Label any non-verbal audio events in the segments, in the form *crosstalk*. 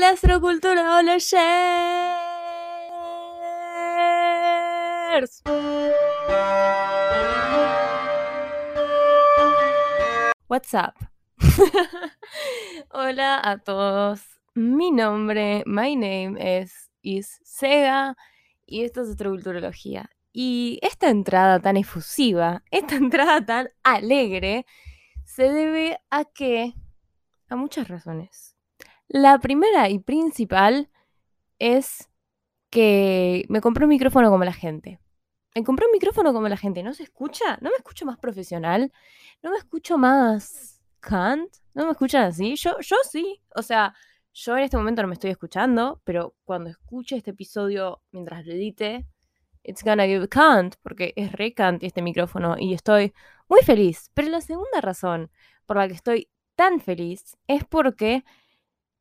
Hola Astrocultura, hola Shares. What's up? *laughs* hola a todos. Mi nombre, my name es is Sega y esto es Astroculturología. Y esta entrada tan efusiva, esta entrada tan alegre, se debe a que a muchas razones. La primera y principal es que me compré un micrófono como la gente. Me compré un micrófono como la gente. ¿No se escucha? ¿No me escucho más profesional? ¿No me escucho más Kant? ¿No me escuchan así? Yo, yo sí. O sea, yo en este momento no me estoy escuchando, pero cuando escuche este episodio mientras lo edite, it's gonna give Kant, porque es re Kant este micrófono y estoy muy feliz. Pero la segunda razón por la que estoy tan feliz es porque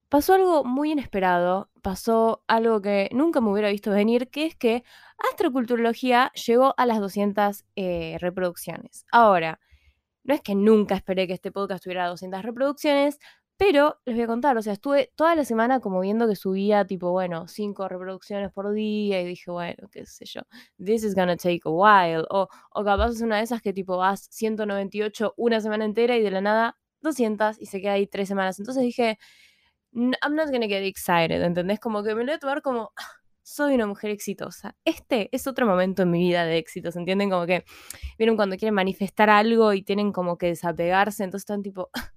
pasó algo muy inesperado, pasó algo que nunca me hubiera visto venir, que es que Astroculturología llegó a las 200 eh, reproducciones. Ahora, no es que nunca esperé que este podcast tuviera 200 reproducciones, pero les voy a contar, o sea, estuve toda la semana como viendo que subía tipo, bueno, 5 reproducciones por día y dije, bueno, qué sé yo, this is gonna take a while. O, o capaz es una de esas que tipo vas 198 una semana entera y de la nada 200 y se queda ahí tres semanas. Entonces dije, I'm not gonna get excited, ¿entendés? Como que me lo voy a tomar como, ah, soy una mujer exitosa. Este es otro momento en mi vida de éxito, ¿se entienden? Como que, vieron cuando quieren manifestar algo y tienen como que desapegarse, entonces están tipo, ah,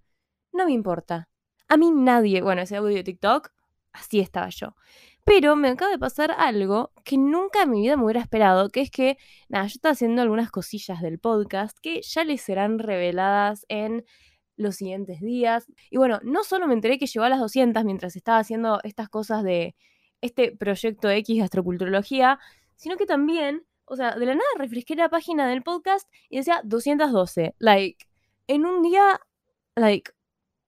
no me importa. A mí nadie, bueno, ese audio de TikTok, así estaba yo. Pero me acaba de pasar algo que nunca en mi vida me hubiera esperado, que es que, nada, yo estaba haciendo algunas cosillas del podcast que ya les serán reveladas en los siguientes días. Y bueno, no solo me enteré que llegó a las 200 mientras estaba haciendo estas cosas de este proyecto X de astroculturología, sino que también, o sea, de la nada refresqué la página del podcast y decía 212. Like, en un día, like,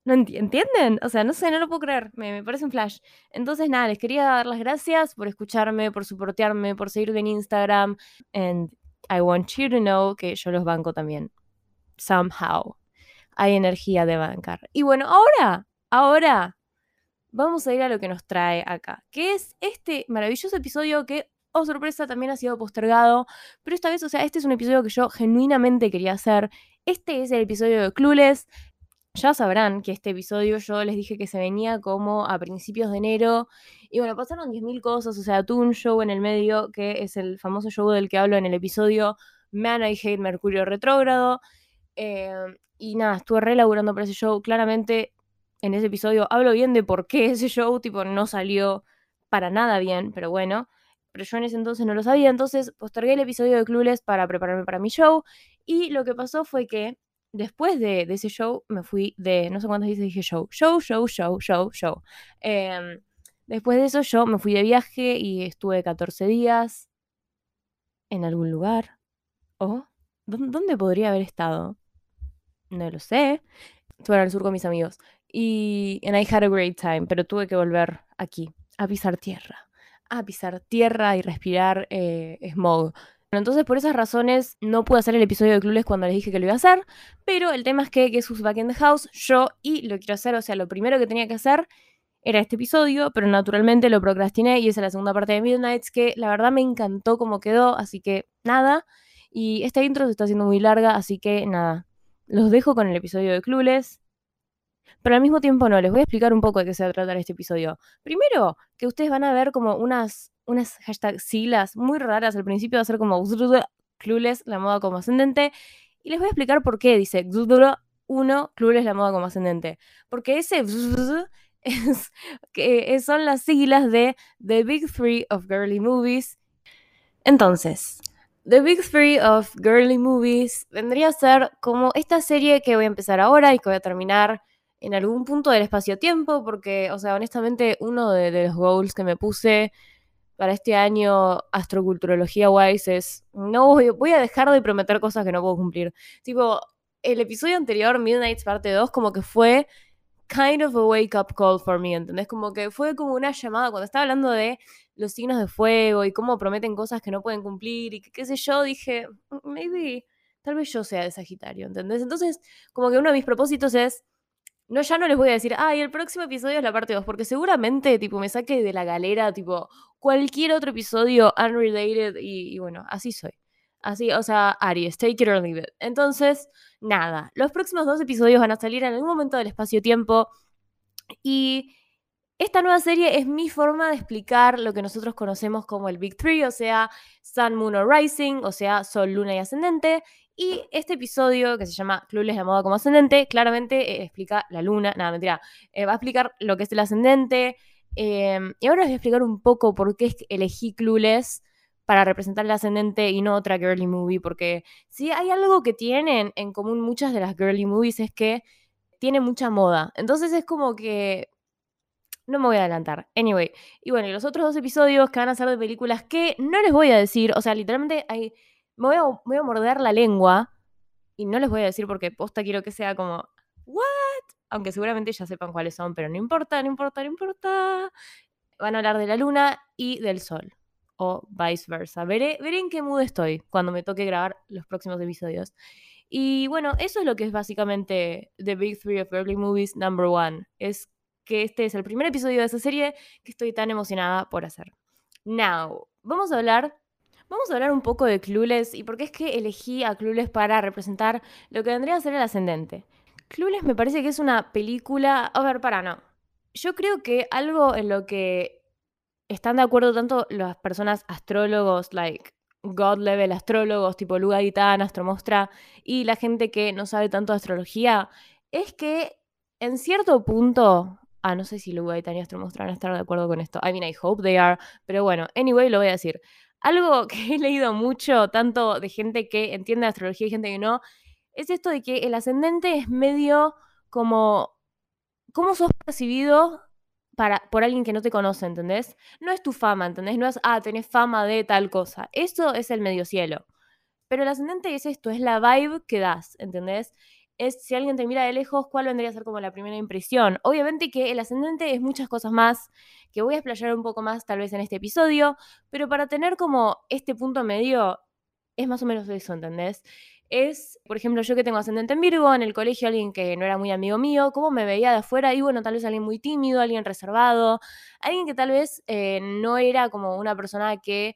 ¿no entienden? O sea, no sé, no lo puedo creer, me, me, parece un flash. Entonces, nada, les quería dar las gracias por escucharme, por soportearme, por seguirme en Instagram. And I want you to know que yo los banco también. Somehow hay energía de bancar. Y bueno, ahora, ahora vamos a ir a lo que nos trae acá, que es este maravilloso episodio que, oh sorpresa, también ha sido postergado, pero esta vez, o sea, este es un episodio que yo genuinamente quería hacer. Este es el episodio de Clueless. Ya sabrán que este episodio yo les dije que se venía como a principios de enero. Y bueno, pasaron 10.000 cosas. O sea, tuve un show en el medio que es el famoso show del que hablo en el episodio Man I Hate Mercurio Retrógrado. Eh, y nada, estuve relaborando para ese show. Claramente en ese episodio hablo bien de por qué *laughs* ese show tipo no salió para nada bien, pero bueno. Pero yo en ese entonces no lo sabía, entonces postergué el episodio de Clueless para prepararme para mi show. Y lo que pasó fue que después de, ese show me fui de, no sé cuántas veces dije show, show, show, show, show, show. Em, después de eso yo me fui de viaje y estuve 14 días en algún lugar. ¿O? ¿Dónde podría haber estado? No lo sé. Estuve al sur con mis amigos. Y and I had a great time, pero tuve que volver aquí, a pisar tierra. A pisar tierra y respirar eh, smog. entonces por esas razones no pude hacer el episodio de Clueless cuando les dije que lo iba a hacer, pero el tema es que, es Back in the House, yo y lo quiero hacer, o sea, lo primero que tenía que hacer era este episodio, pero naturalmente lo procrastiné y esa es la segunda parte de Midnights que la verdad me encantó cómo quedó, así que nada. Y esta intro se está haciendo muy larga, así que nada, los dejo con el episodio de Clueless. Pero al mismo tiempo no, les voy a explicar un poco de qué se va a tratar este episodio. Primero, que ustedes van a ver como unas, unas hashtag siglas muy raras. Al principio va a ser como Clueless, la moda como ascendente. Y les voy a explicar por qué dice 1, Clueless, la moda como ascendente. Porque ese *laughs* es, que son las siglas de The Big Three of Girly Movies. Entonces, The Big Three of Girly Movies vendría a ser como esta serie que voy a empezar ahora y que voy a terminar en algún punto del espacio-tiempo, porque, o sea, honestamente, uno de, los goals que me puse para este año, astroculturología wise, es, no voy, voy a dejar de prometer cosas que no puedo cumplir. Tipo, el episodio anterior, Midnight's parte 2, como que fue kind of a wake up call for me, ¿entendés? Como que fue como una llamada cuando estaba hablando de los signos de fuego y cómo prometen cosas que no pueden cumplir y qué sé yo, dije, mm, maybe, tal vez yo sea de Sagitario, ¿entendés? Entonces, como que uno de mis propósitos es no, ya no les voy a decir, ay, el próximo episodio es la parte 2, porque seguramente, tipo, me saque de la galera, tipo, cualquier otro episodio unrelated y, y bueno, así soy. Así, o sea, Aries, take it or leave it. Entonces, nada, los próximos dos episodios van a salir en algún momento del espacio-tiempo y esta nueva serie es mi forma de explicar lo que nosotros conocemos como el Big Three, o sea, Sun, Moon o Rising, o sea, Sol, Luna y Ascendente. Y este episodio, que se llama Clueless de moda como ascendente, claramente eh, explica la luna, nada, mentira, eh, va a explicar lo que es el ascendente. Em, y ahora les voy a explicar un poco por qué elegí Clueless para representar el ascendente y no otra girly movie, porque si hay algo que tienen en común muchas de las girly movies es que tiene mucha moda. Entonces es como que no me voy a adelantar. Anyway, y bueno, y los otros dos episodios que van a ser de películas que no les voy a decir, o sea, literalmente hay, me voy a, voy a morder la lengua y no les voy a decir porque posta quiero que sea como, ¿what? Aunque seguramente ya sepan cuáles son, pero no importa, no importa, no importa. Van a hablar de la luna y del sol, o viceversa. Veré, veré en qué mood estoy cuando me toque grabar los próximos episodios. Y bueno, eso es lo que es básicamente The Big Three of Early Movies Number One. Es que este es el primer episodio de esa serie que estoy tan emocionada por hacer. Now, vamos a hablar Vamos a hablar un poco de Clueless y por qué es que elegí a Clueless para representar lo que vendría a ser el ascendente. Clueless me parece que es una película... A ver, para, no. Yo creo que algo en lo que están de acuerdo tanto las personas astrólogos, like God level astrólogos tipo Luga Guitán, Astromostra, y la gente que no sabe tanto de astrología, es que en cierto punto Ah, no sé si Luga y Tania van a estar de acuerdo con esto. I mean, I hope they are. Pero bueno, anyway, lo voy a decir. Algo *laughs* que he leído mucho, tanto de gente que entiende astrología y gente que no, es esto de que el ascendente es medio como. ¿Cómo sos percibido para, por alguien que no te conoce, ¿entendés? No es tu fama, ¿entendés? No es, ah, tenés fama de tal cosa. Eso es el medio cielo. Pero el ascendente es esto, es la vibe que das, ¿entendés? es si alguien te mira de lejos, cuál vendría a ser como la primera impresión. Obviamente que el ascendente es muchas cosas más que voy a explayar un poco más tal vez en este episodio, pero para tener como este punto medio es más o menos eso, ¿entendés? Es, por ejemplo, yo que tengo ascendente en Virgo, en el colegio alguien que no era muy amigo mío, cómo me veía de afuera y bueno, tal vez alguien muy tímido, alguien reservado, alguien que tal vez eh, no era como una persona que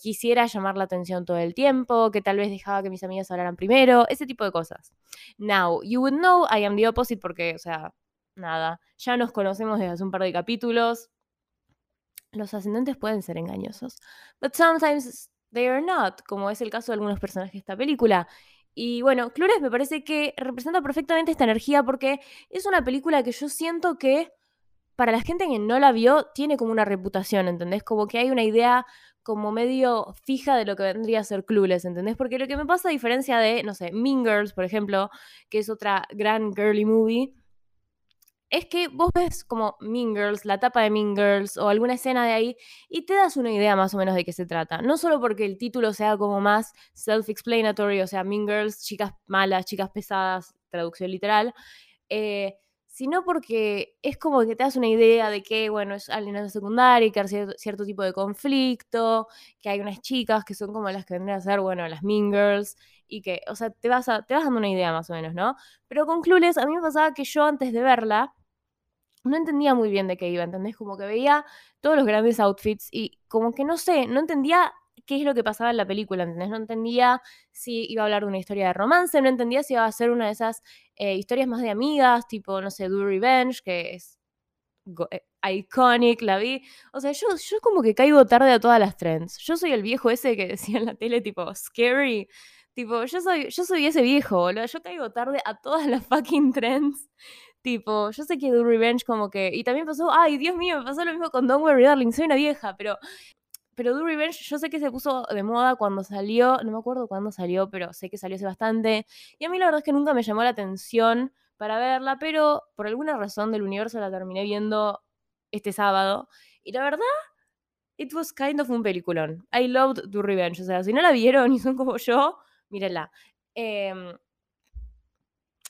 quisiera llamar la atención todo el tiempo, que tal vez dejaba que mis amigas hablaran primero, ese tipo de cosas. Now, you would know I am the opposite porque, o sea, nada, ya nos conocemos desde hace un par de capítulos. Los ascendentes pueden ser engañosos, but sometimes they are not, como es el caso de algunos personajes de esta película. Y bueno, Clueless me parece que representa perfectamente esta energía porque es una película que yo siento que para la gente que no la vio tiene como una reputación, ¿entendés? Como que hay una idea como medio fija de lo que vendría a ser Clueless, ¿entendés? Porque lo que me pasa a diferencia de, no sé, Mean Girls, por ejemplo, que es otra gran girly movie, es que vos ves como Mean Girls, la tapa de Mean Girls o alguna escena de ahí y te das una idea más o menos de qué se trata. No solo porque el título sea como más self-explanatory, o sea, Mean Girls, chicas malas, chicas pesadas, traducción literal, eh, sino porque es como que te das una idea de que, bueno, es alguien de secundaria, que hay cierto, tipo de conflicto, que hay unas chicas que son como las que vendrían a ser, bueno, las Mean Girls, y que, o sea, te vas, te vas dando una idea más o menos, ¿no? Pero con Clueless a mí me pasaba que yo antes de verla, no entendía muy bien de qué iba, ¿entendés? Como que veía todos los grandes outfits y como que no sé, no entendía qué es lo que pasaba en la película, ¿entendés? No entendía si iba a hablar de una historia de romance, no entendía si iba a ser una de esas eh, historias más de amigas, tipo, no sé, Do Revenge, que es eh, iconic, la vi. O sea, yo, yo como que caigo tarde a todas las trends. Yo soy el viejo ese que *laughs* decía en la tele, tipo, scary. Tipo, yo soy, yo soy ese viejo, boludo. Yo caigo tarde a todas las fucking trends. Tipo, yo sé que Do Revenge como que... Y también pasó, ay, Dios mío, me pasó lo mismo con Don't Worry Darling, soy una vieja, pero pero Do Revenge yo sé que se puso de moda cuando salió, no me acuerdo cuándo salió, pero sé que salió hace bastante. Y a mí la verdad es que nunca me llamó la atención para verla, pero por alguna razón del universo la terminé viendo este sábado. Y la verdad, it was kind of un peliculón. I loved Do Revenge. O sea, si no la vieron y son como yo, mírenla. Em,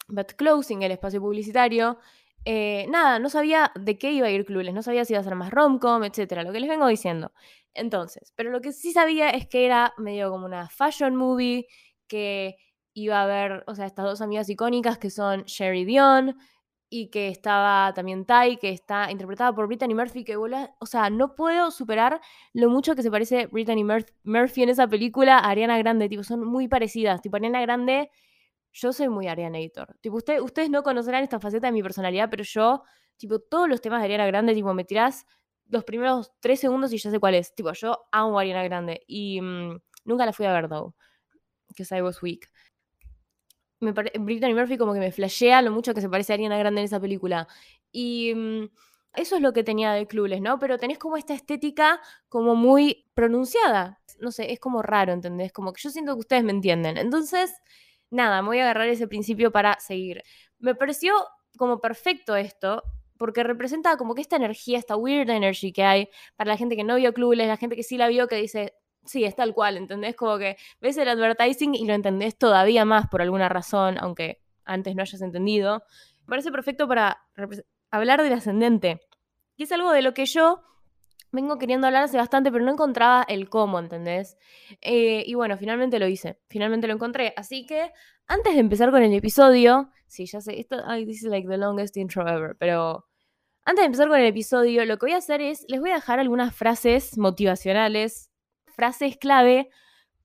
but closing el espacio publicitario. Eh, nada, no sabía de qué iba a ir Clueless, no sabía si iba a ser más romcom, etcétera, lo que les vengo diciendo. Entonces, pero lo que sí sabía es que era medio como una fashion movie, que iba a haber, o sea, estas dos amigas icónicas que son Sherry Dion, y que estaba también Tai, que está interpretada por Brittany Murphy, que o sea, no puedo superar lo mucho que se parece Brittany Murphy en esa película a Ariana Grande, tipo, son muy parecidas, tipo, Ariana Grande, yo soy muy Arianator, tipo, usted, ustedes no conocerán esta faceta de mi personalidad, pero yo, tipo, todos los temas de Ariana Grande, tipo, me tirás los primeros tres segundos y ya sé cuál es, tipo, yo amo a Ariana Grande, y mm, nunca la fui a ver, though, que I was weak Brittany Murphy como que me flashea lo mucho que se parece a Ariana Grande en esa película. Y mm, eso es lo que tenía de Clueless, ¿no? Pero tenés como esta estética como muy pronunciada. No sé, es como raro, ¿entendés? Como que yo siento que ustedes me entienden. Entonces, nada, me voy a agarrar ese principio para seguir. Me pareció como perfecto esto, porque representa como que esta energía, esta weird energy que hay para la gente que no vio Clueless, la gente que sí la vio, que dice, Sí, es tal cual, ¿entendés? Como que ves el advertising y lo entendés todavía más por alguna razón, aunque antes no hayas entendido. Me parece perfecto para hablar del ascendente, que es algo de lo que yo vengo queriendo hablar hace bastante, pero no encontraba el cómo, ¿entendés? Eh, y bueno, finalmente lo hice, finalmente lo encontré. Así que antes de empezar con el episodio, sí, ya sé, esto, ay, this is like the longest intro ever, pero antes de empezar con el episodio, lo que voy a hacer es, les voy a dejar algunas frases motivacionales frases clave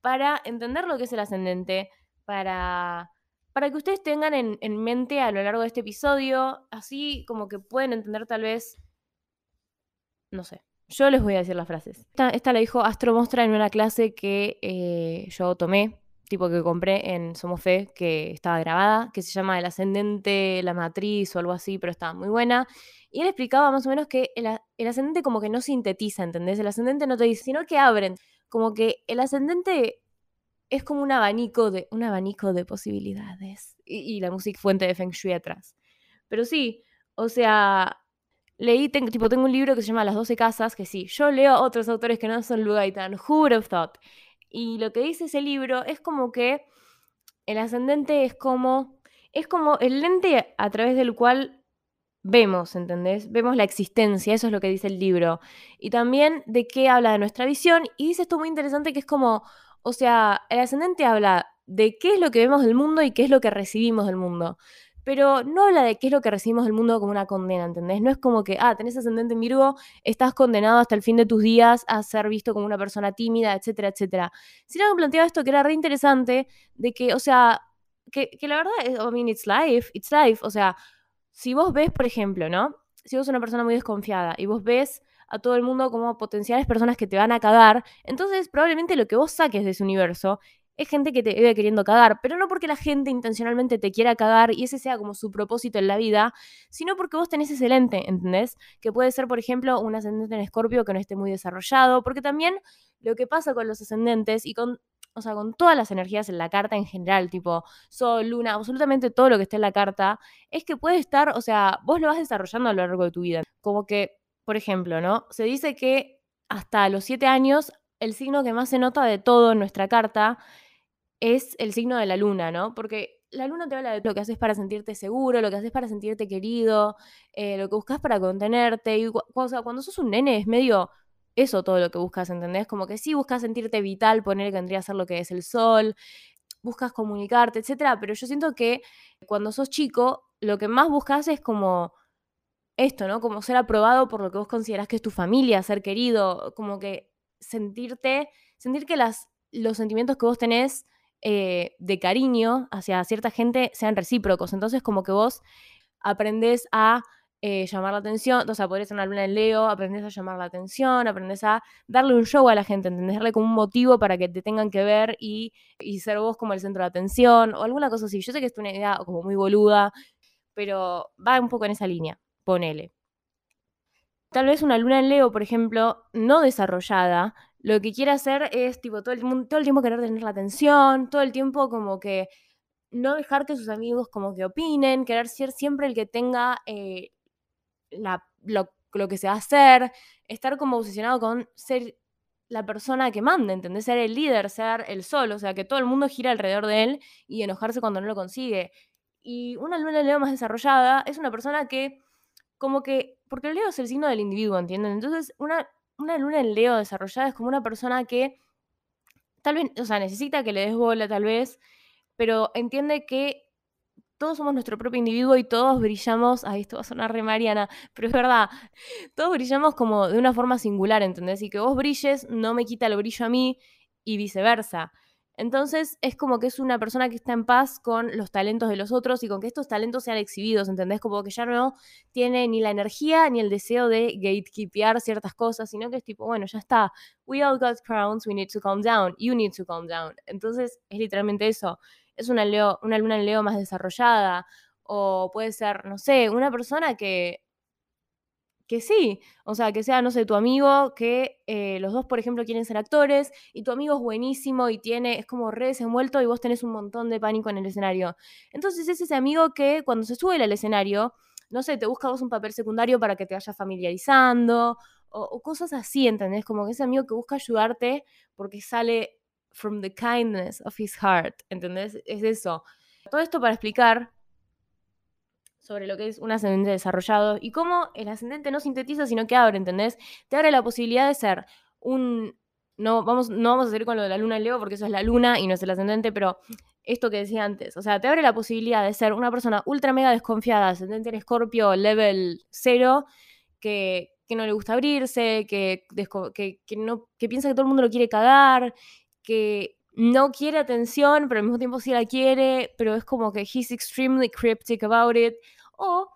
para entender lo que es el ascendente, para, para que ustedes tengan en, mente a lo largo de este episodio, así como que pueden entender tal vez, no sé, yo les voy a decir las frases. Esta, la dijo Astro Mostra en una clase que eh, yo tomé, tipo que compré en Somofe, que estaba grabada, que se llama El ascendente, la matriz o algo así, pero estaba muy buena. Y él explicaba más o menos que el, el ascendente como que no sintetiza, ¿entendés? El ascendente no te dice, sino que abren como que el ascendente es como un abanico de, un abanico de posibilidades. Y, la música fuente de Feng Shui atrás. Pero sí, o sea, leí, tipo, tengo un libro que se llama Las 12 Casas, que sí, yo leo otros autores que no son Lu Who would have thought? Y lo que dice ese libro es como que el ascendente es como, es como el lente a través del cual vemos, ¿entendés? Vemos la existencia, eso es lo que dice el libro. Y también de qué habla de nuestra visión. Y dice esto muy interesante que es como, o sea, el ascendente habla de qué es lo que vemos del mundo y qué es lo que recibimos del mundo. Pero no habla de qué es lo que recibimos del mundo como una condena, ¿entendés? No es como que, ah, tenés ascendente en Virgo, estás condenado hasta el fin de tus días a ser visto como una persona tímida, etcétera, etcétera. Sino que planteaba esto que era re interesante, de que, o sea, que, que la verdad, I mean, it's life, it's life, o sea, si vos ves, por ejemplo, ¿no? Si vos sos una persona muy desconfiada y vos ves a todo el mundo como potenciales personas que te van a cagar, entonces probablemente lo que vos saques de ese universo es gente que te vive queriendo cagar, pero no porque la gente intencionalmente te quiera cagar y ese sea como su propósito en la vida, sino porque vos tenés ese lente, ¿entendés? Que puede ser, por ejemplo, un ascendente en escorpio que no esté muy desarrollado, porque también lo que pasa con los ascendentes y con o sea, con todas las energías en la carta en general, tipo Sol, Luna, absolutamente todo lo que esté en la carta, es que puede estar, o sea, vos lo vas desarrollando a lo largo de tu vida. Como que, por ejemplo, ¿no? Se dice que hasta los siete años, el signo que más se nota de todo en nuestra carta es el signo de la luna, ¿no? Porque la luna te habla de lo que haces para sentirte seguro, lo que haces para sentirte querido, eh, lo que buscas para contenerte. Y, o sea, cuando sos un nene es medio eso todo lo que buscas, ¿entendés? Como que sí buscas sentirte vital, poner que vendría a ser lo que es el sol, buscas comunicarte, etcétera, pero yo siento que cuando sos chico, lo que más buscas es como esto, ¿no? Como ser aprobado por lo que vos considerás que es tu familia, ser querido, como que sentirte, sentir que las, los sentimientos que vos tenés eh, de cariño hacia cierta gente sean recíprocos. Entonces, como que vos aprendés a eh, llamar la atención, o sea, podrías ser una luna en Leo, aprendes a llamar la atención, aprendes a darle un show a la gente, ¿entendés? Darle como un motivo para que te tengan que ver y, y ser vos como el centro de atención o alguna cosa así. Yo sé que es una idea como muy boluda, pero va un poco en esa línea, ponele. Tal vez una luna en Leo, por ejemplo, no desarrollada, lo que quiere hacer es tipo todo el, todo el tiempo querer tener la atención, todo el tiempo como que no dejar que sus amigos como que opinen, querer ser siempre el que tenga eh, lo, que se va a hacer, estar como obsesionado con ser la persona que manda, ¿entendés? Ser el líder, ser el sol, o sea, que todo el mundo gira alrededor de él y enojarse cuando no lo consigue. Y una luna en Leo más desarrollada es una persona que, como que, porque el Leo es el signo del individuo, ¿entienden? Entonces, una, una luna en Leo desarrollada es como una persona que tal vez, o sea, necesita que le des bola tal vez, pero entiende que todos somos nuestro propio individuo y todos brillamos, ay, esto va a sonar re mariana, pero es verdad, todos brillamos como de una forma singular, ¿entendés? Y que vos brilles no me quita el brillo a mí y viceversa. Entonces es como que es una persona que está en paz con los talentos de los otros y con que estos talentos sean exhibidos, ¿entendés? Como que ya no tiene ni la energía ni el deseo de gatekeepear ciertas cosas, sino que es tipo, bueno, ya está, we all got crowns, we need to calm down, you need to calm down. Entonces es literalmente eso, es una, Leo, una luna en Leo más desarrollada, o puede ser, no sé, una persona que que sí, o sea, que sea, no sé, tu amigo, que eh, los dos, por ejemplo, quieren ser actores y tu amigo es buenísimo y tiene, es como re desenvuelto y vos tenés un montón de pánico en el escenario. Entonces es ese amigo que cuando se sube al escenario, no sé, te busca vos un papel secundario para que te vayas familiarizando o, cosas así, ¿entendés? Como que ese amigo que busca ayudarte porque sale from the kindness of his heart, ¿entendés? Es eso. Todo esto para explicar sobre lo que es un ascendente desarrollado y cómo el ascendente no sintetiza, sino que abre, ¿entendés? Te abre la posibilidad de ser un... No vamos, no vamos a seguir con lo de la luna en Leo porque eso es la luna y no es el ascendente, pero esto que decía antes, o sea, te abre la posibilidad de ser una persona ultra mega desconfiada, ascendente en escorpio, level 0, que, que no le gusta abrirse, que, que, que, no, que piensa que todo el mundo lo quiere cagar, que no quiere atención, pero al mismo tiempo sí la quiere, pero es como que he's extremely cryptic about it. O,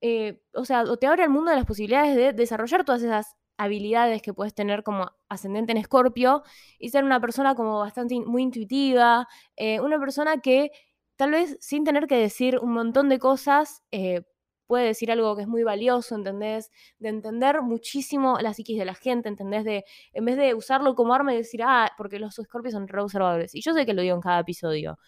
eh, o sea, o te abre el mundo de las posibilidades de desarrollar todas esas habilidades que puedes tener como ascendente en escorpio y ser una persona como bastante muy intuitiva, eh, una persona que tal vez sin tener que decir un montón de cosas, eh, puede decir algo que es muy valioso, ¿entendés? De entender muchísimo la psiquis de la gente, ¿entendés? De, en vez de usarlo como arma y decir, ah, porque los escorpios son re observadores. Y yo sé que lo digo en cada episodio,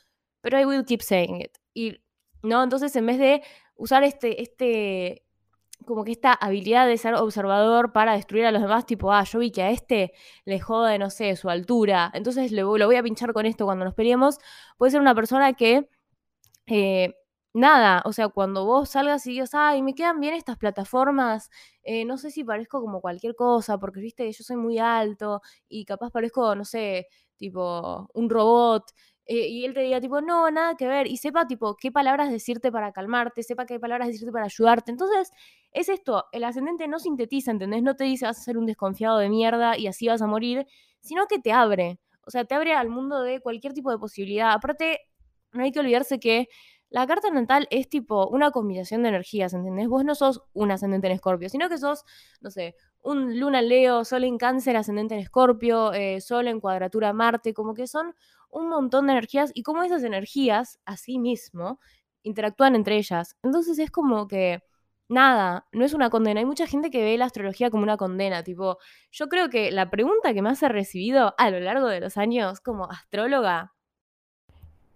pero I will keep saying it. Y, ¿no? Entonces, en vez de usar este, este, como que esta habilidad de ser observador para destruir a los demás, tipo, ah, yo vi que a este le jode, no sé, su altura, entonces lo, lo voy a pinchar con esto cuando nos peleemos, puede ser una persona que... Eh, nada, o sea, cuando vos salgas y digas, ay, me quedan bien estas plataformas, eh, no sé si parezco como cualquier cosa, porque viste yo soy muy alto y capaz parezco, no sé, tipo un robot. Eh, y él te diga, tipo, no, nada que ver. Y sepa, tipo, qué palabras decirte para calmarte, sepa qué palabras decirte para ayudarte. Entonces, es esto, el ascendente no sintetiza, ¿entendés? No te dice vas a ser un desconfiado de mierda y así vas a morir, sino que te abre. O sea, te abre al mundo de cualquier tipo de posibilidad. Aparte, no hay que olvidarse que la carta natal es tipo una combinación de energías, ¿entendés? Vos no sos un ascendente en escorpio, sino que sos, no sé, un luna Leo, sol en cáncer, ascendente en escorpio, eh, sol en cuadratura Marte, como que son un montón de energías y como esas energías, así mismo, interactúan entre ellas. Entonces es como que nada, no es una condena. Hay mucha gente que ve la astrología como una condena. Tipo, yo creo que la pregunta que más he recibido a lo largo de los años como astróloga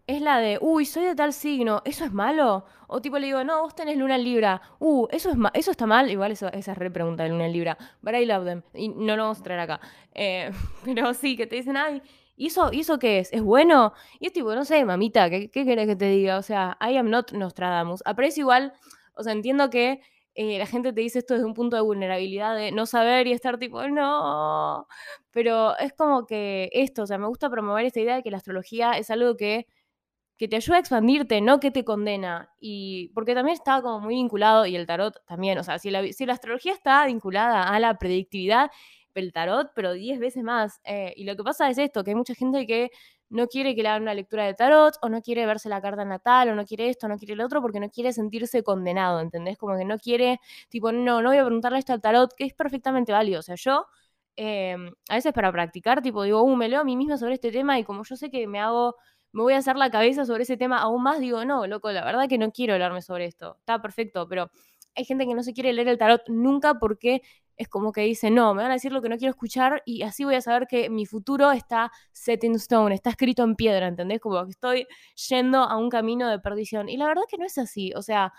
es la de, uy, soy de tal signo, ¿eso es malo? O tipo le digo, no, vos tenés luna Libra, uh, ¿eso, es eso está mal? Igual esa es re pregunta de luna Libra, but I love them, y no lo vamos a traer acá. Eh, *laughs* pero sí, que te dicen, ay, ¿y eso, ¿y eso qué es? ¿Es bueno? Y es tipo, no sé, mamita, ¿qué, qué querés que te diga? O sea, I am not Nostradamus. Aprecio igual, o sea, entiendo que eh, la gente te dice esto desde un punto de vulnerabilidad, de no saber y estar tipo, no. Pero es como que esto, o sea, me gusta promover esta idea de que la astrología es algo que que te ayuda a expandirte, no que te condena. Y porque también está como muy vinculado, y el tarot también, o sea, si la, si la astrología está vinculada a la predictividad, el tarot, pero 10 veces más. Eh, y lo que pasa es esto, que hay mucha gente que no quiere que le hagan una lectura de tarot, o no quiere verse la carta natal, o no quiere esto, no quiere el otro, porque no quiere sentirse condenado, ¿entendés? Como que no quiere, tipo, no, no voy a preguntarle esto al tarot, que es perfectamente válido. O sea, yo... Em, a veces para practicar, tipo, digo, uh, me leo a mí misma sobre este tema y como yo sé que me hago me voy a hacer la cabeza sobre ese tema aún más, digo, no, loco, la verdad que no quiero hablarme sobre esto. Está perfecto, pero hay gente que no se quiere leer el tarot nunca porque es como que dice, no, me van a decir lo que no quiero escuchar y así voy a saber que mi futuro está set in stone, está escrito en piedra, ¿entendés? Como que estoy yendo a un camino de perdición. Y la verdad que no es así, o sea,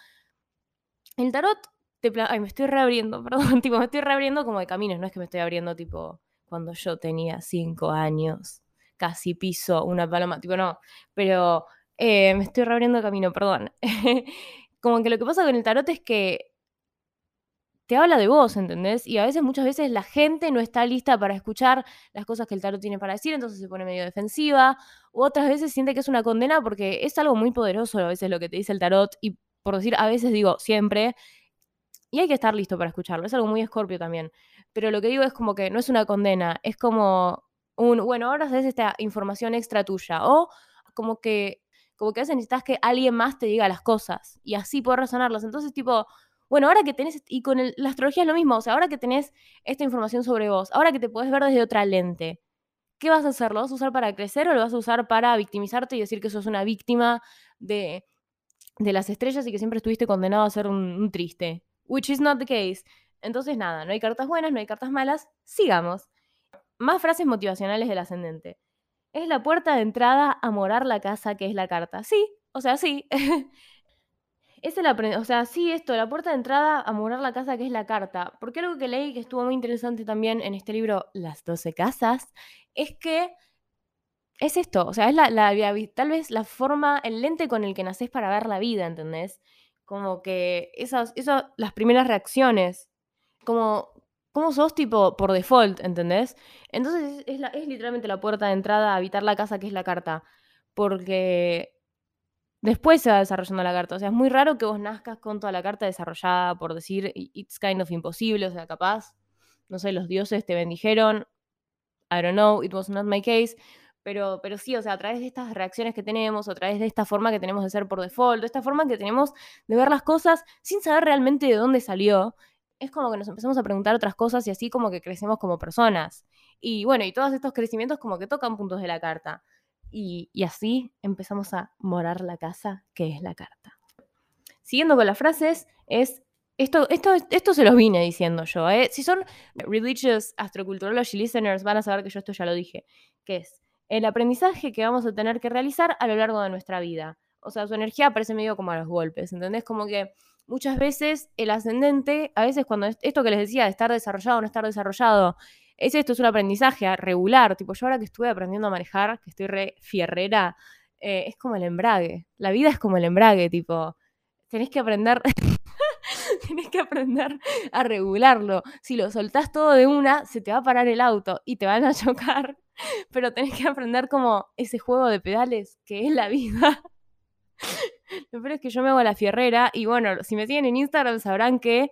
el tarot te... Ay, me estoy reabriendo, *laughs* perdón, tipo, me estoy reabriendo como de caminos, no es que me estoy abriendo tipo cuando yo tenía cinco años casi piso una paloma, tipo no, pero eh, me estoy reabriendo camino, perdón. *laughs* Como que lo que pasa con el tarot es que te habla de vos, ¿entendés? Y a veces, muchas veces, la gente no está lista para escuchar las cosas que el tarot tiene para decir, entonces se pone medio defensiva, u otras veces siente que es una condena porque es algo muy poderoso a veces lo que te dice el tarot, y por decir, a veces digo, siempre, y hay que estar listo para escucharlo, es algo muy escorpio también, pero lo que digo es como que no es una condena, es como un, bueno, ahora haces esta información extra tuya, o como que, como que a veces necesitas que alguien más te diga las cosas, y así poder razonarlas, entonces tipo bueno, ahora que tenés, y con la astrología es lo mismo, o sea, ahora que tenés esta información sobre vos, ahora que te podés ver desde otra lente, ¿qué vas a hacer? ¿Lo vas a usar para crecer o lo vas a usar para victimizarte y decir que sos una víctima de, de las estrellas y que siempre estuviste condenado a ser un, triste? Which is not the case. Entonces, nada, no hay cartas buenas, no hay cartas malas, sigamos. Más frases motivacionales del ascendente. Es la puerta de entrada a morar la casa que es la carta. Sí, o sea, sí. *laughs* Es el o sea, sí, esto, la puerta de entrada a morar la casa que es la carta. Porque algo que leí que estuvo muy interesante también en este libro, Las 12 casas, es que es esto, o sea, es la, tal vez la forma, el lente con el que nacés para ver la vida, ¿entendés? Como que esas, esas las primeras reacciones, como, como sos tipo por default, ¿entendés? Entonces es, es literalmente la puerta de entrada a habitar la casa que es la carta. Porque después se va desarrollando la carta. O sea, es muy raro que vos nazcas con toda la carta desarrollada, por decir, it's kind of imposible, o sea, capaz, no sé, los dioses te bendijeron, I don't know, it was not my case, pero, pero sí, o sea, a través de estas reacciones que tenemos, a través de esta forma que tenemos de ser por default, de esta forma que tenemos de ver las cosas sin saber realmente de dónde salió, es como que nos empezamos a preguntar otras cosas y así como que crecemos como personas. Y bueno, y todos estos crecimientos como que tocan puntos de la carta. Y, así empezamos a morar la casa, que es la carta. Siguiendo con las frases, es esto, esto, esto se los vine diciendo yo. ¿eh? Si son religious astroculturology listeners, van a saber que yo esto ya lo dije. Que es el aprendizaje que vamos a tener que realizar a lo largo de nuestra vida. O sea, su energía aparece medio como a los golpes, ¿entendés? Como que muchas veces el ascendente, a veces cuando esto que les decía de estar desarrollado o no estar desarrollado, es esto, es un aprendizaje regular. Tipo, yo ahora que estuve aprendiendo a manejar, que estoy re fierrera, eh, es como el embrague. La vida es como el embrague, tipo, tenés que aprender. *laughs* tenés que aprender a regularlo. Si lo soltás todo de una, se te va a parar el auto y te van a *laughs* chocar. Pero tenés que aprender como ese juego de pedales que es la vida. Lo peor es que yo me hago la fierrera y bueno, si me siguen en Instagram sabrán que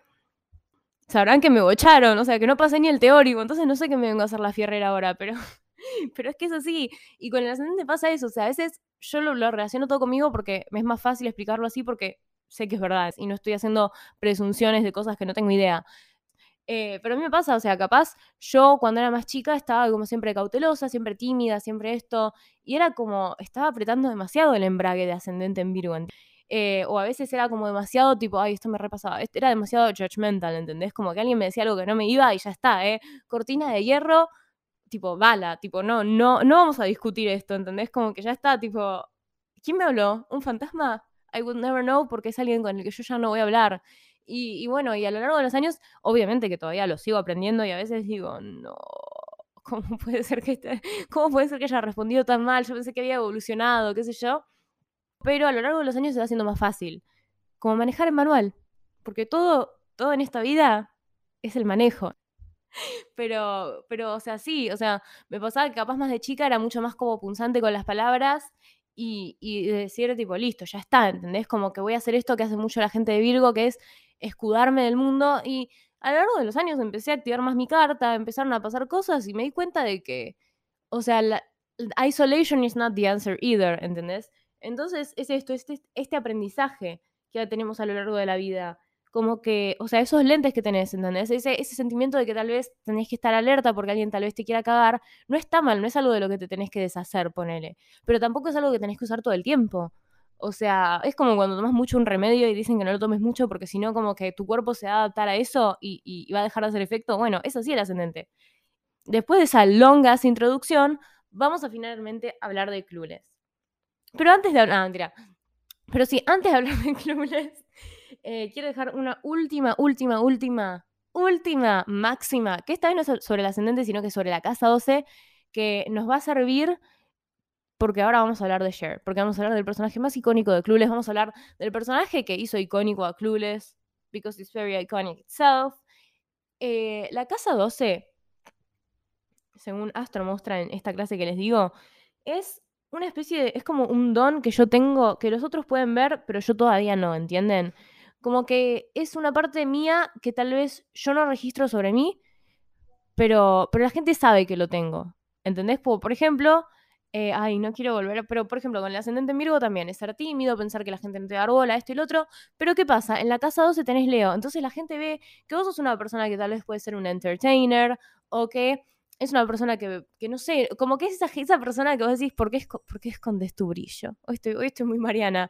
sabrán que me bocharon, o sea, que no pasé ni el teórico, entonces no sé qué me vengo a hacer la fierrera ahora, pero, *laughs* pero es que es así. Y con el ascendente pasa eso, o sea, a veces yo lo, relaciono todo conmigo porque me es más fácil explicarlo así porque sé que es verdad y no estoy haciendo presunciones de cosas que no tengo idea. Eh, pero a mí me pasa, o sea, capaz yo cuando era más chica estaba como siempre cautelosa, siempre tímida, siempre esto, y era como, estaba apretando demasiado el embrague de ascendente en Virgo. Eh, o a veces era como demasiado tipo, ay, esto me repasaba, era demasiado judgmental, ¿entendés? Como que alguien me decía algo que no me iba y ya está, ¿eh? Cortina de hierro, tipo, bala, tipo, no, no, no vamos a discutir esto, ¿entendés? Como que ya está, tipo, ¿quién me habló? ¿Un fantasma? I would never know porque es alguien con el que yo ya no voy a hablar. Y, y bueno, y a lo largo de los años, obviamente que todavía lo sigo aprendiendo y a veces digo, no, *laughs* ¿cómo puede ser que, este, ¿cómo puede ser que haya respondido tan mal? Yo pensé que había evolucionado, qué sé yo pero a lo largo de los años se va haciendo más fácil. Como manejar el manual, porque todo, todo en esta vida es el manejo. *laughs* Pero, pero, o sea, sí, o sea, me pasaba que capaz más de chica era mucho más como punzante con las palabras y, y decir, tipo, listo, ya está, ¿entendés? Como que voy a hacer esto que hace mucho la gente de Virgo, que es escudarme del mundo. Y a lo largo de los años empecé a activar más mi carta, empezaron a pasar cosas y me di cuenta de que, o sea, la, isolation is not the answer either, ¿entendés? Entonces es esto, este, este aprendizaje que tenemos a lo largo de la vida. Como que, o sea, esos lentes que tenés, ¿entendés? Ese, ese sentimiento de que tal vez tenés que estar alerta porque alguien tal vez te quiera cagar, no está mal, no es algo de lo que te tenés que deshacer, ponele. Pero tampoco es algo que tenés que usar todo el tiempo. O sea, es como cuando tomas mucho un remedio y dicen que no lo tomes mucho porque si no, como que tu cuerpo se va a adaptar a eso y, va a dejar de hacer efecto. Bueno, eso sí el ascendente. Después de esa longa introducción, vamos a finalmente hablar de clubes. Pero antes de hablar, mentira. Pero sí, antes de hablar de clubes, eh, quiero dejar una última, última, última, última máxima, que esta vez no es sobre el ascendente, sino que sobre la casa 12, que nos va a servir porque ahora vamos a hablar de Cher, porque vamos a hablar del personaje más icónico de Clueless, vamos a hablar del personaje que hizo icónico a Clueless, because it's very iconic itself, Eh, la casa 12, según Astro muestra en esta clase que les digo, es una especie de. es como un don que yo tengo que los otros pueden ver, pero yo todavía no, ¿entienden? Como que es una parte mía que tal vez yo no registro sobre mí, pero, pero la gente sabe que lo tengo. ¿Entendés? Por, por ejemplo, eh, ay, no quiero volver, pero por ejemplo, con el ascendente en Virgo también es ser tímido, pensar que la gente no te da bola, esto y lo otro. Pero ¿qué pasa? En la casa 12 tenés Leo, entonces la gente ve que vos sos una persona que tal vez puede ser un entertainer o que es una persona que, que no sé, como que es esa, esa persona que vos decís, ¿por qué, ¿por escondes tu brillo? Hoy estoy muy mariana.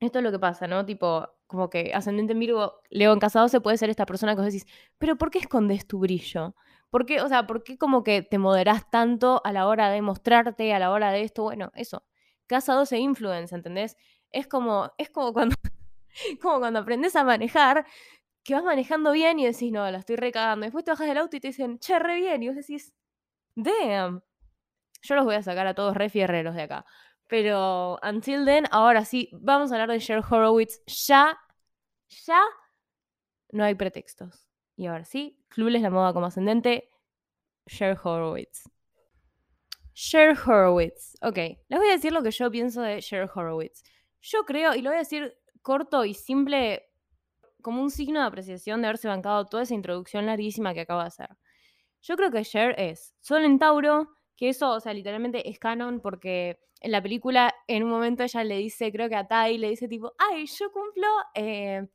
Esto es lo que pasa, ¿no? Tipo, como que ascendente en Virgo, Leo en casa 12 puede ser esta persona que vos decís, pero ¿por qué escondes tu brillo? ¿Por qué, o sea, por qué como que te moderás tanto a la hora de mostrarte, a la hora de esto? Bueno, eso. Casa 12 influence, ¿entendés? Es como, es como cuando, *laughs* como cuando aprendes a manejar, que vas manejando bien y decís, no, la estoy recagando. Después te bajas del auto y te dicen, che, re bien. Y vos decís, damn. Yo los voy a sacar a todos re fierreros de acá. Pero until then, ahora sí, vamos a hablar de Cher Horowitz. Ya, ya no hay pretextos. Y ahora sí, Clueless la moda como ascendente, Cher Horowitz. Cher Horowitz. Ok, les voy a decir lo que yo pienso de Cher Horowitz. Yo creo, y lo voy a decir corto y simple, como un signo de apreciación de haberse bancado toda esa introducción larguísima que acabo de hacer. Yo creo que Cher es Sol en Tauro, que eso, o sea, literalmente es canon porque en la película, en un momento ella le dice, creo que a Tai, le dice tipo, ay, yo cumplo, eh,